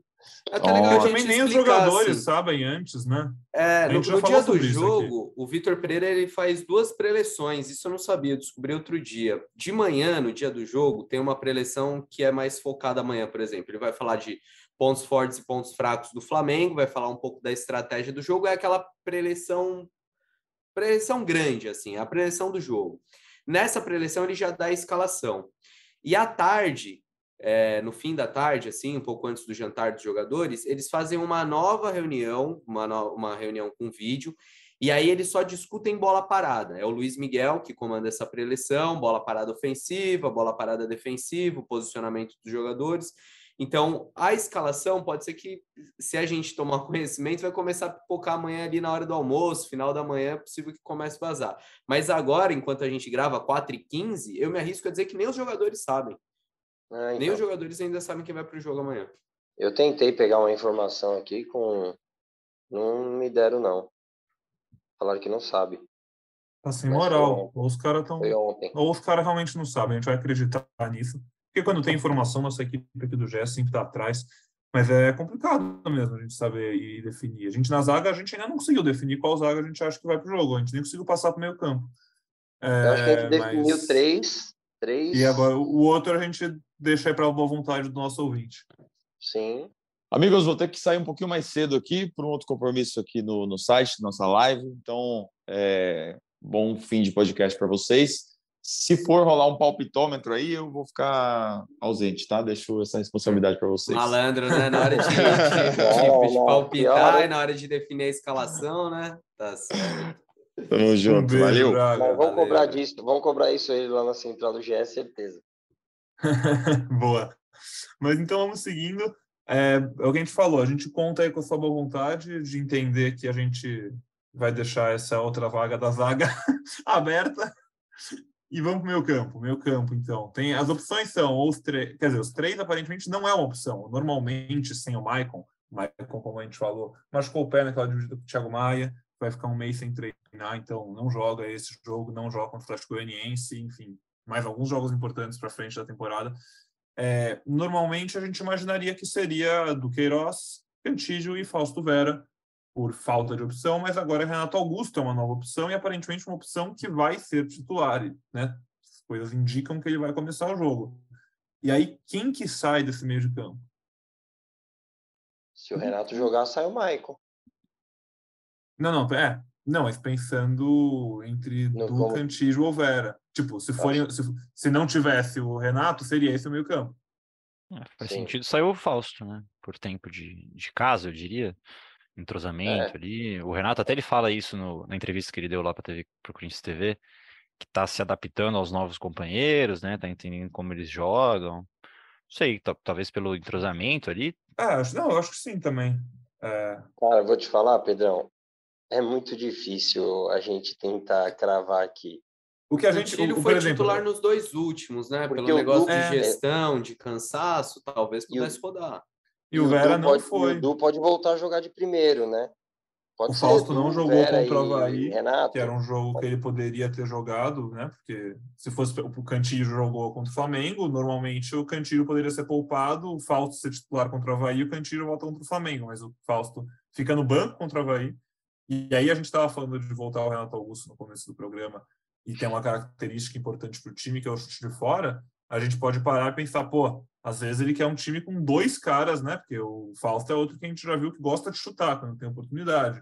É até legal gente Também nem os jogadores assim. sabem antes, né? É, no, no dia do jogo, o Vitor Pereira ele faz duas preleções. Isso eu não sabia, eu descobri outro dia. De manhã, no dia do jogo, tem uma preleção que é mais focada amanhã, por exemplo. Ele vai falar de pontos fortes e pontos fracos do Flamengo, vai falar um pouco da estratégia do jogo. É aquela preleção, preleção grande, assim, a preleção do jogo. Nessa preleção ele já dá a escalação. E à tarde, é, no fim da tarde, assim, um pouco antes do jantar dos jogadores, eles fazem uma nova reunião, uma, no- uma reunião com vídeo, e aí eles só discutem bola parada. É o Luiz Miguel que comanda essa preleção, bola parada ofensiva, bola parada defensiva, posicionamento dos jogadores. Então, a escalação pode ser que, se a gente tomar conhecimento, vai começar a pipocar amanhã ali na hora do almoço, final da manhã, é possível que comece a vazar. Mas agora, enquanto a gente grava 4h15, eu me arrisco a dizer que nem os jogadores sabem. Ah, Nem então. os jogadores ainda sabem quem vai para o jogo amanhã. Eu tentei pegar uma informação aqui com. Não me deram, não. Falaram que não sabe. Tá sem Mas moral. Ou os caras estão. Foi ontem. Ou os caras realmente não sabem. A gente vai acreditar nisso. Porque quando tem informação, nossa equipe aqui do GE sempre tá atrás. Mas é complicado mesmo a gente saber e definir. A gente na zaga, a gente ainda não conseguiu definir qual zaga a gente acha que vai pro jogo. A gente nem conseguiu passar pro meio campo. Eu acho que a gente É, definiu mas- três. Três. E agora o outro a gente deixa aí para a boa vontade do nosso ouvinte. Sim. Amigos, vou ter que sair um pouquinho mais cedo aqui por um outro compromisso aqui no, no site, nossa live. Então, é, bom fim de podcast para vocês. Se for rolar um palpitômetro aí, eu vou ficar ausente, tá? Deixo essa responsabilidade para vocês. Malandro, né? Na hora de, de, de, de palpitar e na hora de definir a escalação, né? Tá certo. Tamo junto, um beijo, valeu. Mas vamos valeu. cobrar disso, vamos cobrar isso aí lá na central do GS, certeza. Boa. Mas então vamos seguindo. É, é o que a gente falou, a gente conta aí com a sua boa vontade de entender que a gente vai deixar essa outra vaga da zaga aberta. E vamos para o meu campo. Meu campo, então. Tem, as opções são os três. Quer dizer, os três aparentemente não é uma opção. Normalmente, sem o Maicon, o Maicon, como a gente falou, machucou o pé naquela dividida com o Thiago Maia, vai ficar um mês sem treinar, então não joga esse jogo, não joga contra o Atlético Goianiense, enfim, mais alguns jogos importantes para frente da temporada. É, normalmente a gente imaginaria que seria do Queiroz, Cantígio e Fausto Vera, por falta de opção, mas agora Renato Augusto é uma nova opção e aparentemente uma opção que vai ser titular, né? As coisas indicam que ele vai começar o jogo. E aí, quem que sai desse meio de campo? Se o Renato jogar, sai o Maicon. Não, não, é. Não, mas pensando entre no Du, como... Cantijo ou Vera. Tipo, se, for, se, se não tivesse o Renato, seria esse o meio campo. É, faz Sim. sentido sair o Fausto, né? Por tempo de, de casa, eu diria entrosamento é. ali. O Renato até ele fala isso no, na entrevista que ele deu lá para TV pro Corinthians TV, que está se adaptando aos novos companheiros, né? Tá entendendo como eles jogam. Não sei, talvez pelo entrosamento ali. É, não, eu acho que sim também. É... Cara, vou te falar, Pedrão, é muito difícil a gente tentar cravar aqui. O que a gente, o, o foi exemplo, titular nos dois últimos, né? Pelo negócio de é, gestão, de cansaço, talvez pudesse rodar. E o Vera não pode, foi. O Du pode voltar a jogar de primeiro, né? Pode o Fausto não jogou Vera contra o Havaí, que era um jogo que ele poderia ter jogado, né? Porque se fosse o Cantillo jogou contra o Flamengo, normalmente o Cantillo poderia ser poupado, o Fausto ser titular contra o Havaí e o Cantillo volta contra o Flamengo, mas o Fausto fica no banco contra o Havaí. E aí a gente estava falando de voltar ao Renato Augusto no começo do programa e tem uma característica importante para o time, que é o chute de fora, a gente pode parar e pensar, pô, às vezes ele quer um time com dois caras, né? Porque o Fausto é outro que a gente já viu que gosta de chutar quando tem oportunidade.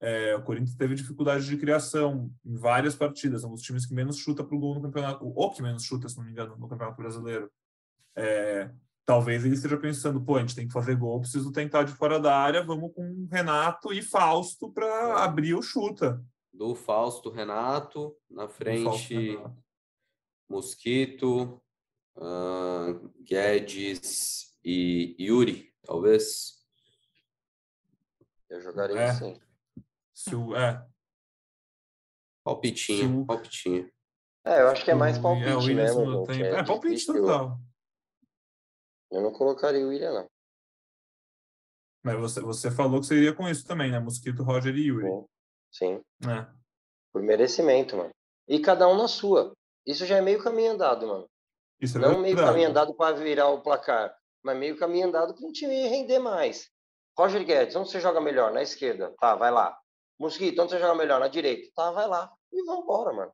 É, o Corinthians teve dificuldade de criação em várias partidas, é um dos times que menos chuta para o gol no campeonato, ou que menos chuta, se não me engano, no Campeonato Brasileiro. É, talvez ele esteja pensando, pô, a gente tem que fazer gol, preciso tentar de fora da área, vamos com Renato e Fausto para abrir o chuta. Do Fausto, Renato, na frente, Fausto, Renato. Mosquito, uh, Guedes e Yuri, talvez. Eu jogaria é. assim. Se o, é. Palpitinho, o... palpitinho. É, eu acho que é mais palpite é, mesmo. Tem... É, é palpite total. Eu não colocaria o William, não. Mas você, você falou que você iria com isso também, né? Mosquito, Roger e Yuri. Sim. Sim. É. Por merecimento, mano. E cada um na sua. Isso já é meio caminho andado, mano. Isso é Não meio caminho andado para virar o placar, mas meio caminho andado para o time render mais. Roger Guedes, onde você joga melhor? Na esquerda. Tá, vai lá. Mosquito, onde você joga melhor? Na direita. Tá, vai lá. E vambora, mano.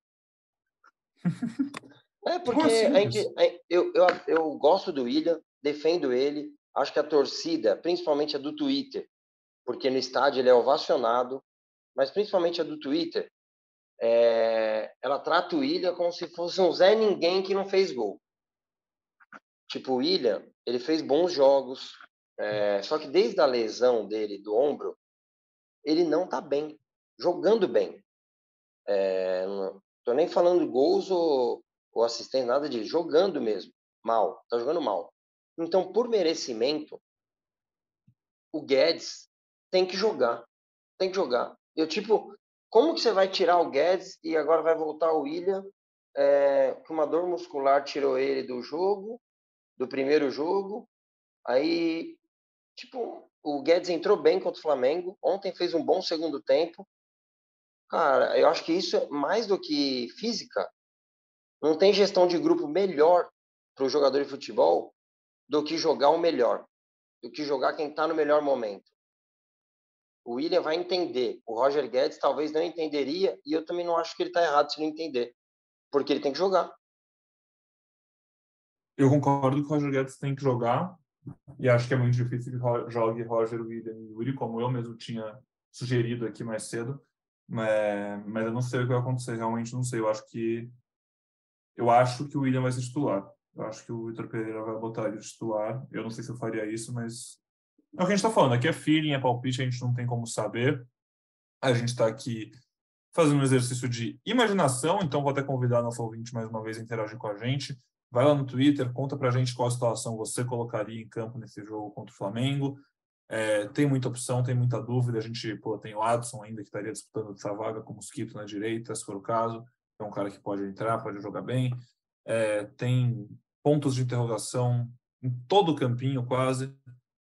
é porque assim, a gente, eu, eu, eu gosto do William, defendo ele. Acho que a torcida, principalmente a do Twitter, porque no estádio ele é ovacionado, mas principalmente a do Twitter, é, ela trata o William como se fosse um Zé Ninguém que não fez gol. Tipo, o William, ele fez bons jogos, é, só que desde a lesão dele do ombro, ele não tá bem, jogando bem. É, não tô nem falando gols ou, ou assistência, nada de jogando mesmo, mal, tá jogando mal. Então, por merecimento, o Guedes tem que jogar, tem que jogar. Eu, tipo, como que você vai tirar o Guedes e agora vai voltar o William, é, que uma dor muscular tirou ele do jogo, do primeiro jogo. Aí, tipo, o Guedes entrou bem contra o Flamengo. Ontem fez um bom segundo tempo. Cara, eu acho que isso é mais do que física. Não tem gestão de grupo melhor para o jogador de futebol do que jogar o melhor, do que jogar quem está no melhor momento o William vai entender. O Roger Guedes talvez não entenderia, e eu também não acho que ele está errado se não entender, porque ele tem que jogar. Eu concordo que o Roger Guedes tem que jogar, e acho que é muito difícil que jogue Roger, William e Yuri, como eu mesmo tinha sugerido aqui mais cedo. Mas, mas eu não sei o que vai acontecer, realmente não sei. Eu acho que eu acho que o William vai ser titular. Eu acho que o Vitor Pereira vai botar ele titular. Eu não sei se eu faria isso, mas é o que a gente está falando. Aqui é feeling, é palpite, a gente não tem como saber. A gente está aqui fazendo um exercício de imaginação, então vou até convidar nosso ouvinte mais uma vez a interagir com a gente. Vai lá no Twitter, conta pra gente qual situação você colocaria em campo nesse jogo contra o Flamengo. É, tem muita opção, tem muita dúvida. A gente pô, tem o Adson ainda que estaria disputando essa vaga com o Mosquito na direita, se for o caso. É um cara que pode entrar, pode jogar bem. É, tem pontos de interrogação em todo o campinho, quase.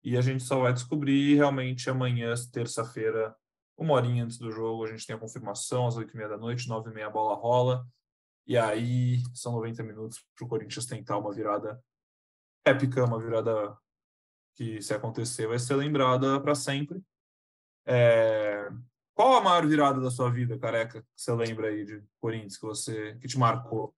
E a gente só vai descobrir realmente amanhã, terça-feira, uma horinha antes do jogo. A gente tem a confirmação às oito e meia da noite, nove e meia a bola rola. E aí são 90 minutos para o Corinthians tentar uma virada épica, uma virada que, se acontecer, vai ser lembrada para sempre. É... Qual a maior virada da sua vida, careca, que você lembra aí de Corinthians, que você que te marcou?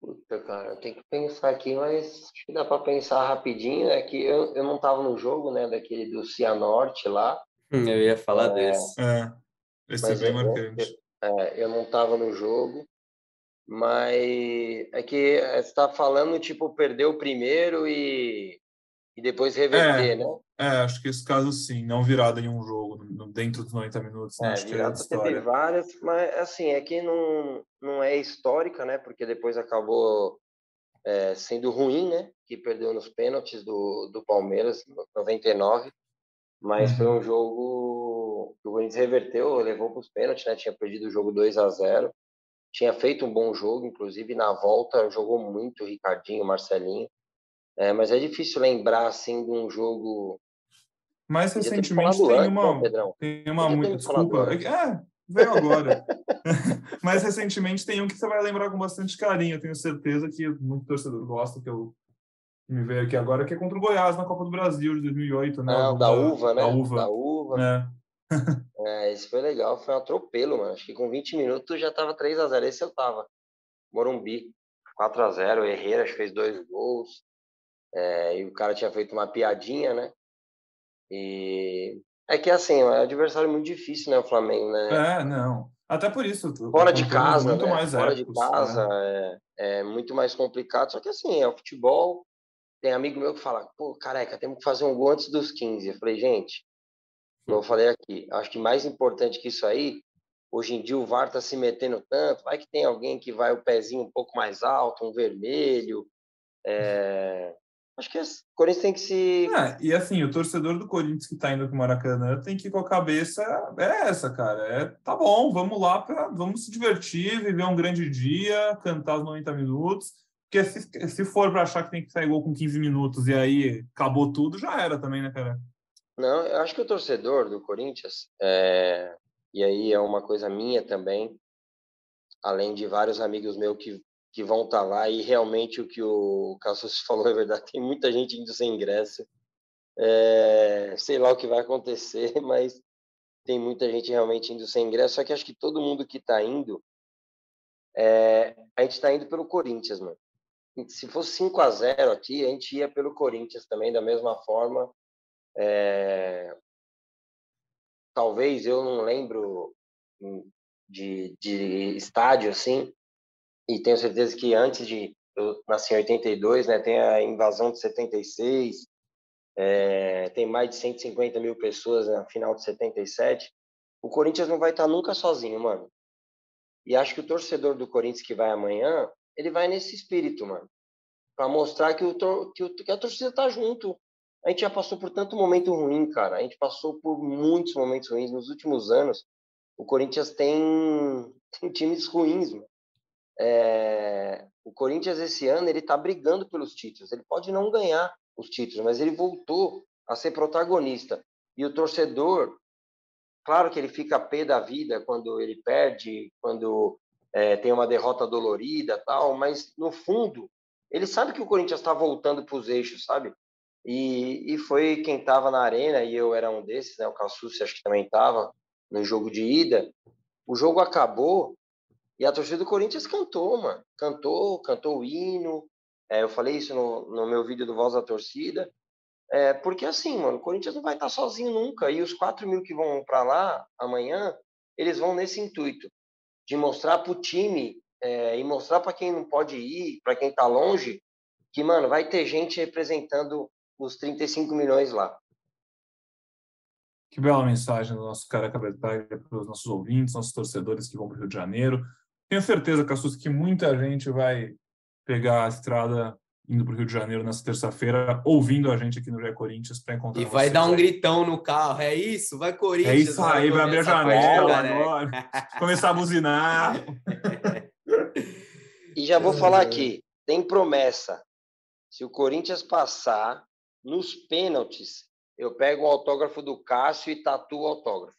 Puta, cara, tem que pensar aqui, mas acho que dá para pensar rapidinho. É que eu, eu não estava no jogo, né, daquele do Cianorte lá. Hum, eu ia falar é, desse. É, esse é bem marcante. É, eu não estava no jogo, mas é que você está falando, tipo, perder o primeiro e, e depois reverter, é, né? É, acho que esse caso sim, não virada em um jogo, dentro dos 90 minutos. Né? É, acho virada que é teve várias, mas assim, é que não, não é histórica, né? Porque depois acabou é, sendo ruim, né? Que perdeu nos pênaltis do, do Palmeiras, 99. Mas uhum. foi um jogo que o Corinthians reverteu, levou para os pênaltis, né? Tinha perdido o jogo 2 a 0 Tinha feito um bom jogo, inclusive na volta jogou muito o Ricardinho, o Marcelinho. É, mas é difícil lembrar assim de um jogo. Mais recentemente tem antes, uma, né, tem uma muito desculpa. É, veio agora. mas recentemente tem um que você vai lembrar com bastante carinho. Eu tenho certeza que muito torcedor gosta que eu me veio aqui agora, que é contra o Goiás na Copa do Brasil de 2008, né? Ah, da, uva, né? Da uva. Da uva. É. é, esse foi legal, foi um atropelo, mano. Acho que com 20 minutos já tava 3 a 0 Esse eu tava. Morumbi, 4 a 0 Herrera fez dois gols. É, e o cara tinha feito uma piadinha, né? E é que assim, é um adversário muito difícil, né? O Flamengo, né? É, não. Até por isso. Fora de casa, muito né? mais Fora épicos, de casa né? é, é muito mais complicado. Só que assim, é o futebol tem amigo meu que fala, pô, careca, temos que fazer um gol antes dos 15. Eu falei, gente, como eu falei aqui, acho que mais importante que isso aí, hoje em dia o VAR tá se metendo tanto, vai que tem alguém que vai o pezinho um pouco mais alto, um vermelho. É... Acho que o Corinthians tem que se. É, e assim, o torcedor do Corinthians que tá indo pro Maracanã tem que ir com a cabeça. É essa, cara. É, tá bom, vamos lá, pra, vamos se divertir, viver um grande dia, cantar os 90 minutos porque se, se for para achar que tem que sair gol com 15 minutos e aí acabou tudo, já era também, né, cara? Não, eu acho que o torcedor do Corinthians, é... e aí é uma coisa minha também, além de vários amigos meus que, que vão estar tá lá, e realmente o que o Cassus falou é verdade, tem muita gente indo sem ingresso. É... Sei lá o que vai acontecer, mas tem muita gente realmente indo sem ingresso, só que acho que todo mundo que está indo, é... a gente está indo pelo Corinthians, mano se fosse 5 a 0 aqui, a gente ia pelo Corinthians também, da mesma forma. É... Talvez eu não lembro de, de estádio assim, e tenho certeza que antes de. Eu nasci em 82, né? Tem a invasão de 76, é, tem mais de 150 mil pessoas na final de 77. O Corinthians não vai estar nunca sozinho, mano. E acho que o torcedor do Corinthians que vai amanhã, ele vai nesse espírito, mano, para mostrar que, o, que, o, que a torcida tá junto. A gente já passou por tanto momento ruim, cara. A gente passou por muitos momentos ruins nos últimos anos. O Corinthians tem, tem times ruins, mano. É, o Corinthians esse ano ele tá brigando pelos títulos. Ele pode não ganhar os títulos, mas ele voltou a ser protagonista. E o torcedor, claro que ele fica a pé da vida quando ele perde, quando é, tem uma derrota dolorida, tal, mas no fundo ele sabe que o Corinthians está voltando para os eixos, sabe? E, e foi quem estava na arena, e eu era um desses, né? O Cassucci acho que também estava no jogo de ida. O jogo acabou e a torcida do Corinthians cantou, mano. Cantou, cantou o hino, É, eu falei isso no, no meu vídeo do Voz da Torcida. É, porque assim, mano, o Corinthians não vai estar sozinho nunca. E os 4 mil que vão para lá amanhã, eles vão nesse intuito de mostrar para o time é, e mostrar para quem não pode ir, para quem está longe, que, mano, vai ter gente representando os 35 milhões lá. Que bela mensagem do nosso careca Bertaglia para os nossos ouvintes, nossos torcedores que vão para o Rio de Janeiro. Tenho certeza, Cassus, que muita gente vai pegar a estrada indo para o Rio de Janeiro nessa terça-feira, ouvindo a gente aqui no Rio Corinthians para encontrar E vai dar um aí. gritão no carro, é isso? Vai Corinthians! É isso aí, vai abrir a janela agora, começar a buzinar. E já vou falar aqui, tem promessa. Se o Corinthians passar nos pênaltis, eu pego o autógrafo do Cássio e tatuo o autógrafo.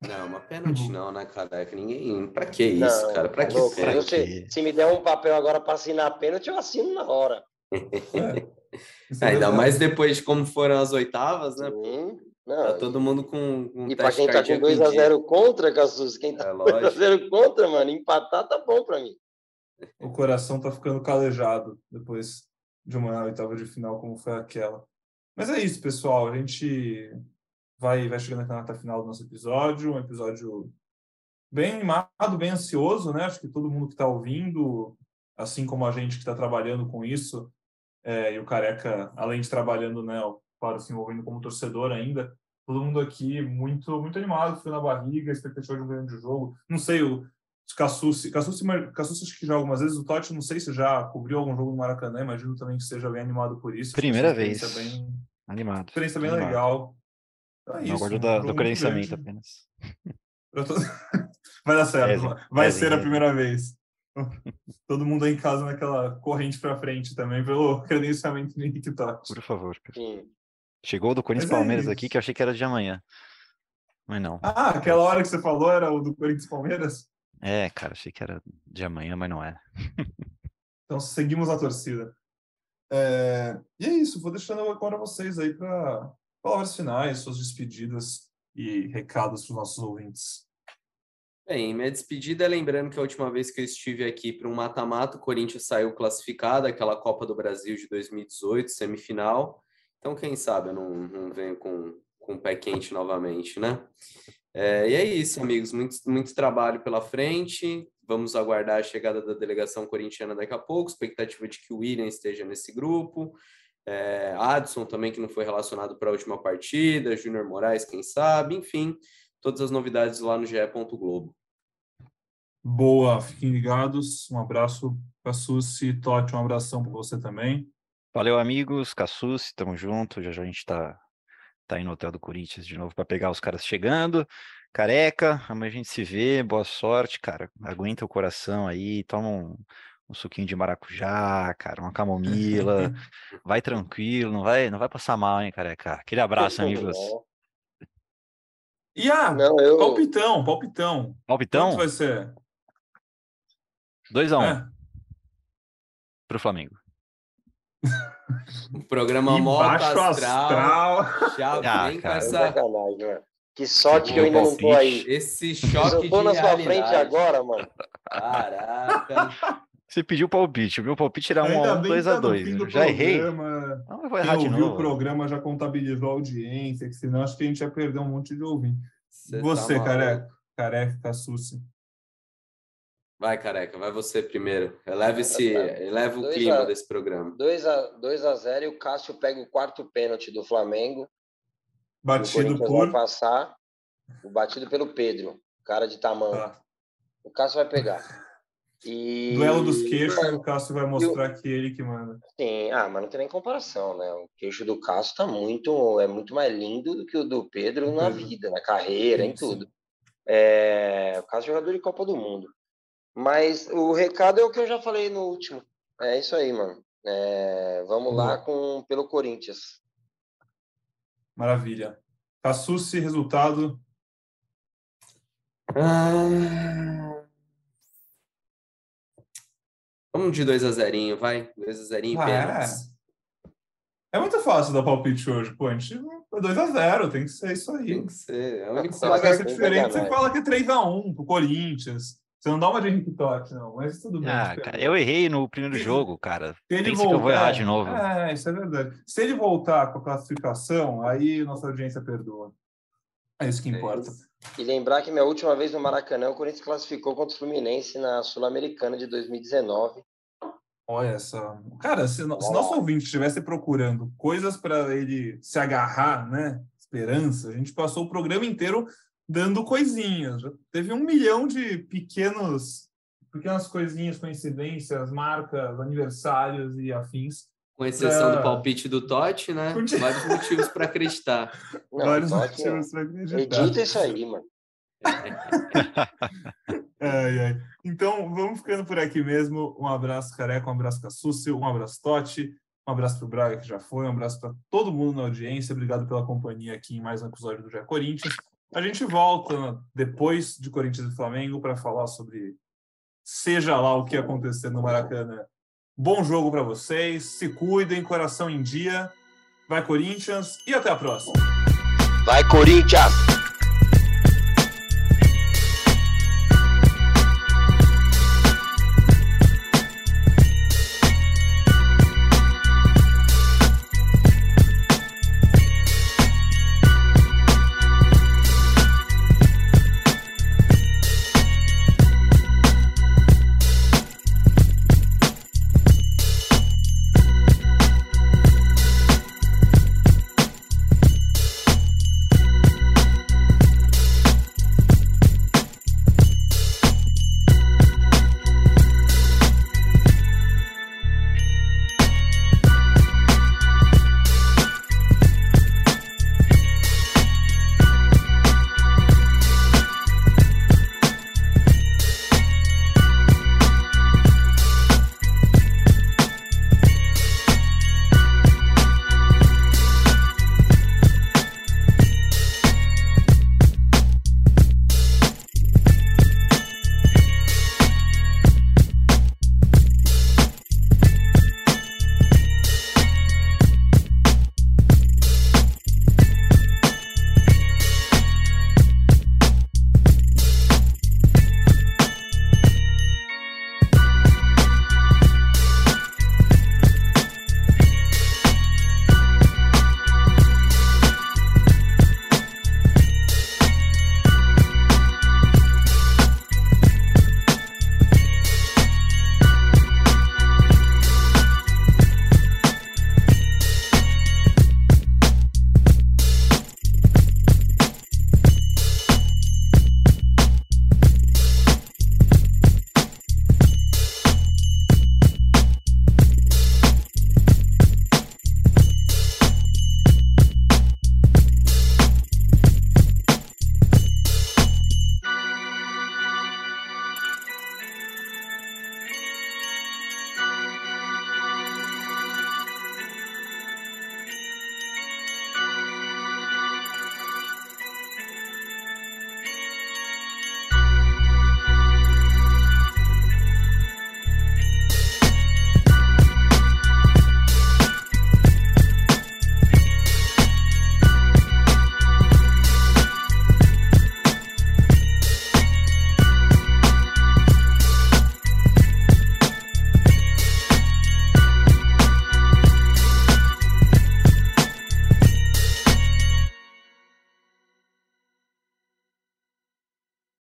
Não, uma pênalti não, né, cara? É que ninguém. Pra que isso, não, cara? Pra, tá que, pra você, Se me der um papel agora para assinar pênalti, eu assino na hora. É. Ainda mais depois de como foram as oitavas, né? Sim. Não, tá todo mundo com. com e para quem tá com 2x0 contra, Cassus, quem tá é, 2x0 contra, mano, empatar tá bom para mim. O coração tá ficando calejado depois de uma oitava de final como foi aquela. Mas é isso, pessoal. A gente vai, vai chegando na reta final do nosso episódio, um episódio bem animado, bem ansioso, né? Acho que todo mundo que está ouvindo, assim como a gente que está trabalhando com isso, é, e o Careca, além de trabalhando, né, para se envolvendo como torcedor ainda, todo mundo aqui muito muito animado, frio na barriga, expectativa de um grande jogo. Não sei, o Cassucci, Cassucci, Cassucci acho que já algumas vezes, o Totti, não sei se já cobriu algum jogo no Maracanã, imagino também que seja bem animado por isso. Primeira vez. Bem, animado. Experiência bem animado. legal. Então é isso, Não guardo do, do credenciamento apenas. Tô... Vai dar certo. É, vai é, ser a primeira vez. Todo mundo aí em casa naquela corrente para frente também, pelo credenciamento do Henrique Totti. Por favor. Chegou do Corinthians é Palmeiras aqui, que eu achei que era de amanhã. Mas não. Ah, aquela hora que você falou era o do Corinthians Palmeiras? É, cara, achei que era de amanhã, mas não é. então seguimos a torcida. É... E é isso, vou deixando agora vocês aí para palavras finais, suas despedidas e recados para os nossos ouvintes. Bem, minha despedida é lembrando que a última vez que eu estive aqui para um mata-mata, o Corinthians saiu classificado, aquela Copa do Brasil de 2018, semifinal. Então, quem sabe eu não, não venho com, com o pé quente novamente, né? É, e é isso, amigos. Muito, muito trabalho pela frente. Vamos aguardar a chegada da delegação corintiana daqui a pouco. Expectativa de que o William esteja nesse grupo. É, Adson também, que não foi relacionado para a última partida, Júnior Moraes, quem sabe, enfim, todas as novidades lá no GE. Globo. Boa, fiquem ligados. Um abraço, Cassucci. Totti, um abração para você também. Valeu, amigos. Cassucci, tamo junto. Já já a gente está tá aí no Hotel do Corinthians de novo para pegar os caras chegando. Careca, amanhã a gente se vê. Boa sorte, cara. Aguenta o coração aí, toma um, um suquinho de maracujá, cara, uma camomila. vai tranquilo, não vai, não vai passar mal, hein, careca. Aquele abraço, amigos. E ah, não, eu... palpitão, palpitão. Palpitão? Quanto vai ser? 2x1. Um. É. Pro Flamengo. O programa Moto Astral, astral. Já ah, vem com essa... Que sorte que eu ainda não tô aí. Esse choque eu tô na sua frente agora, mano. Caraca. Você pediu palpite. O meu palpite era 1 a 1 2 a 2 Já errei. Não, eu vou errar de novo. o programa já contabilizou a audiência, que senão acho que a gente ia perder um monte de ouvinte. Você, você tá careca. Careca, Cassucci. Vai, careca, vai você primeiro. Eleva, esse, eleva o clima a, desse programa. 2 a, 2 a 0 e o Cássio pega o quarto pênalti do Flamengo. Batido por. Vai passar. O batido pelo Pedro, cara de tamanho. Ah. O Cássio vai pegar. E... Duelo dos queixos, o Cássio vai mostrar que ele que manda. Sim, ah, mas não tem nem comparação, né? O queixo do Cássio tá muito, é muito mais lindo do que o do Pedro na vida, na carreira, sim, em tudo. É, o Cássio é jogador de Copa do Mundo. Mas o recado é o que eu já falei no último. É isso aí, mano. É, vamos Boa. lá com pelo Corinthians. Maravilha. Cassucci, resultado. Ah... Vamos de 2 a 0 vai. 2 a 0 ah, é. é muito fácil dar palpite hoje, pô. A gente 2 a 0 tem que ser isso aí. Tem que ser. É a única coisa. Se diferente, você fala que é 3 a 1 pro Corinthians. Você não dá uma de Henrique Totti, não, mas tudo bem. Ah, cara, eu errei no primeiro jogo, cara. Se ele Pensa que eu vou errar de é, novo. É, isso é verdade. Se ele voltar com a classificação, aí nossa audiência perdoa. É isso que É importa. isso. E lembrar que minha última vez no Maracanã, o Corinthians classificou contra o Fluminense na Sul-Americana de 2019. Olha essa. Cara, se, no- se nosso ouvinte estivesse procurando coisas para ele se agarrar, né? Esperança, a gente passou o programa inteiro dando coisinhas. Já teve um milhão de pequenos, pequenas coisinhas, coincidências, marcas, aniversários e afins. Com exceção É. do palpite do Totti, né? Vários motivos para acreditar. Não, Vários motivos para acreditar. edita isso aí, mano. Ai, ai. Então, vamos ficando por aqui mesmo. Um abraço, Careca, um abraço, Cassúcio, um abraço, Totti, um abraço para o Braga, que já foi, um abraço para todo mundo na audiência. Obrigado pela companhia aqui em mais um episódio do Já Corinthians. A gente volta depois de Corinthians e Flamengo para falar sobre seja lá o que acontecer no Maracanã. Bom jogo para vocês, se cuidem, coração em dia. Vai Corinthians e até a próxima. Vai, Corinthians!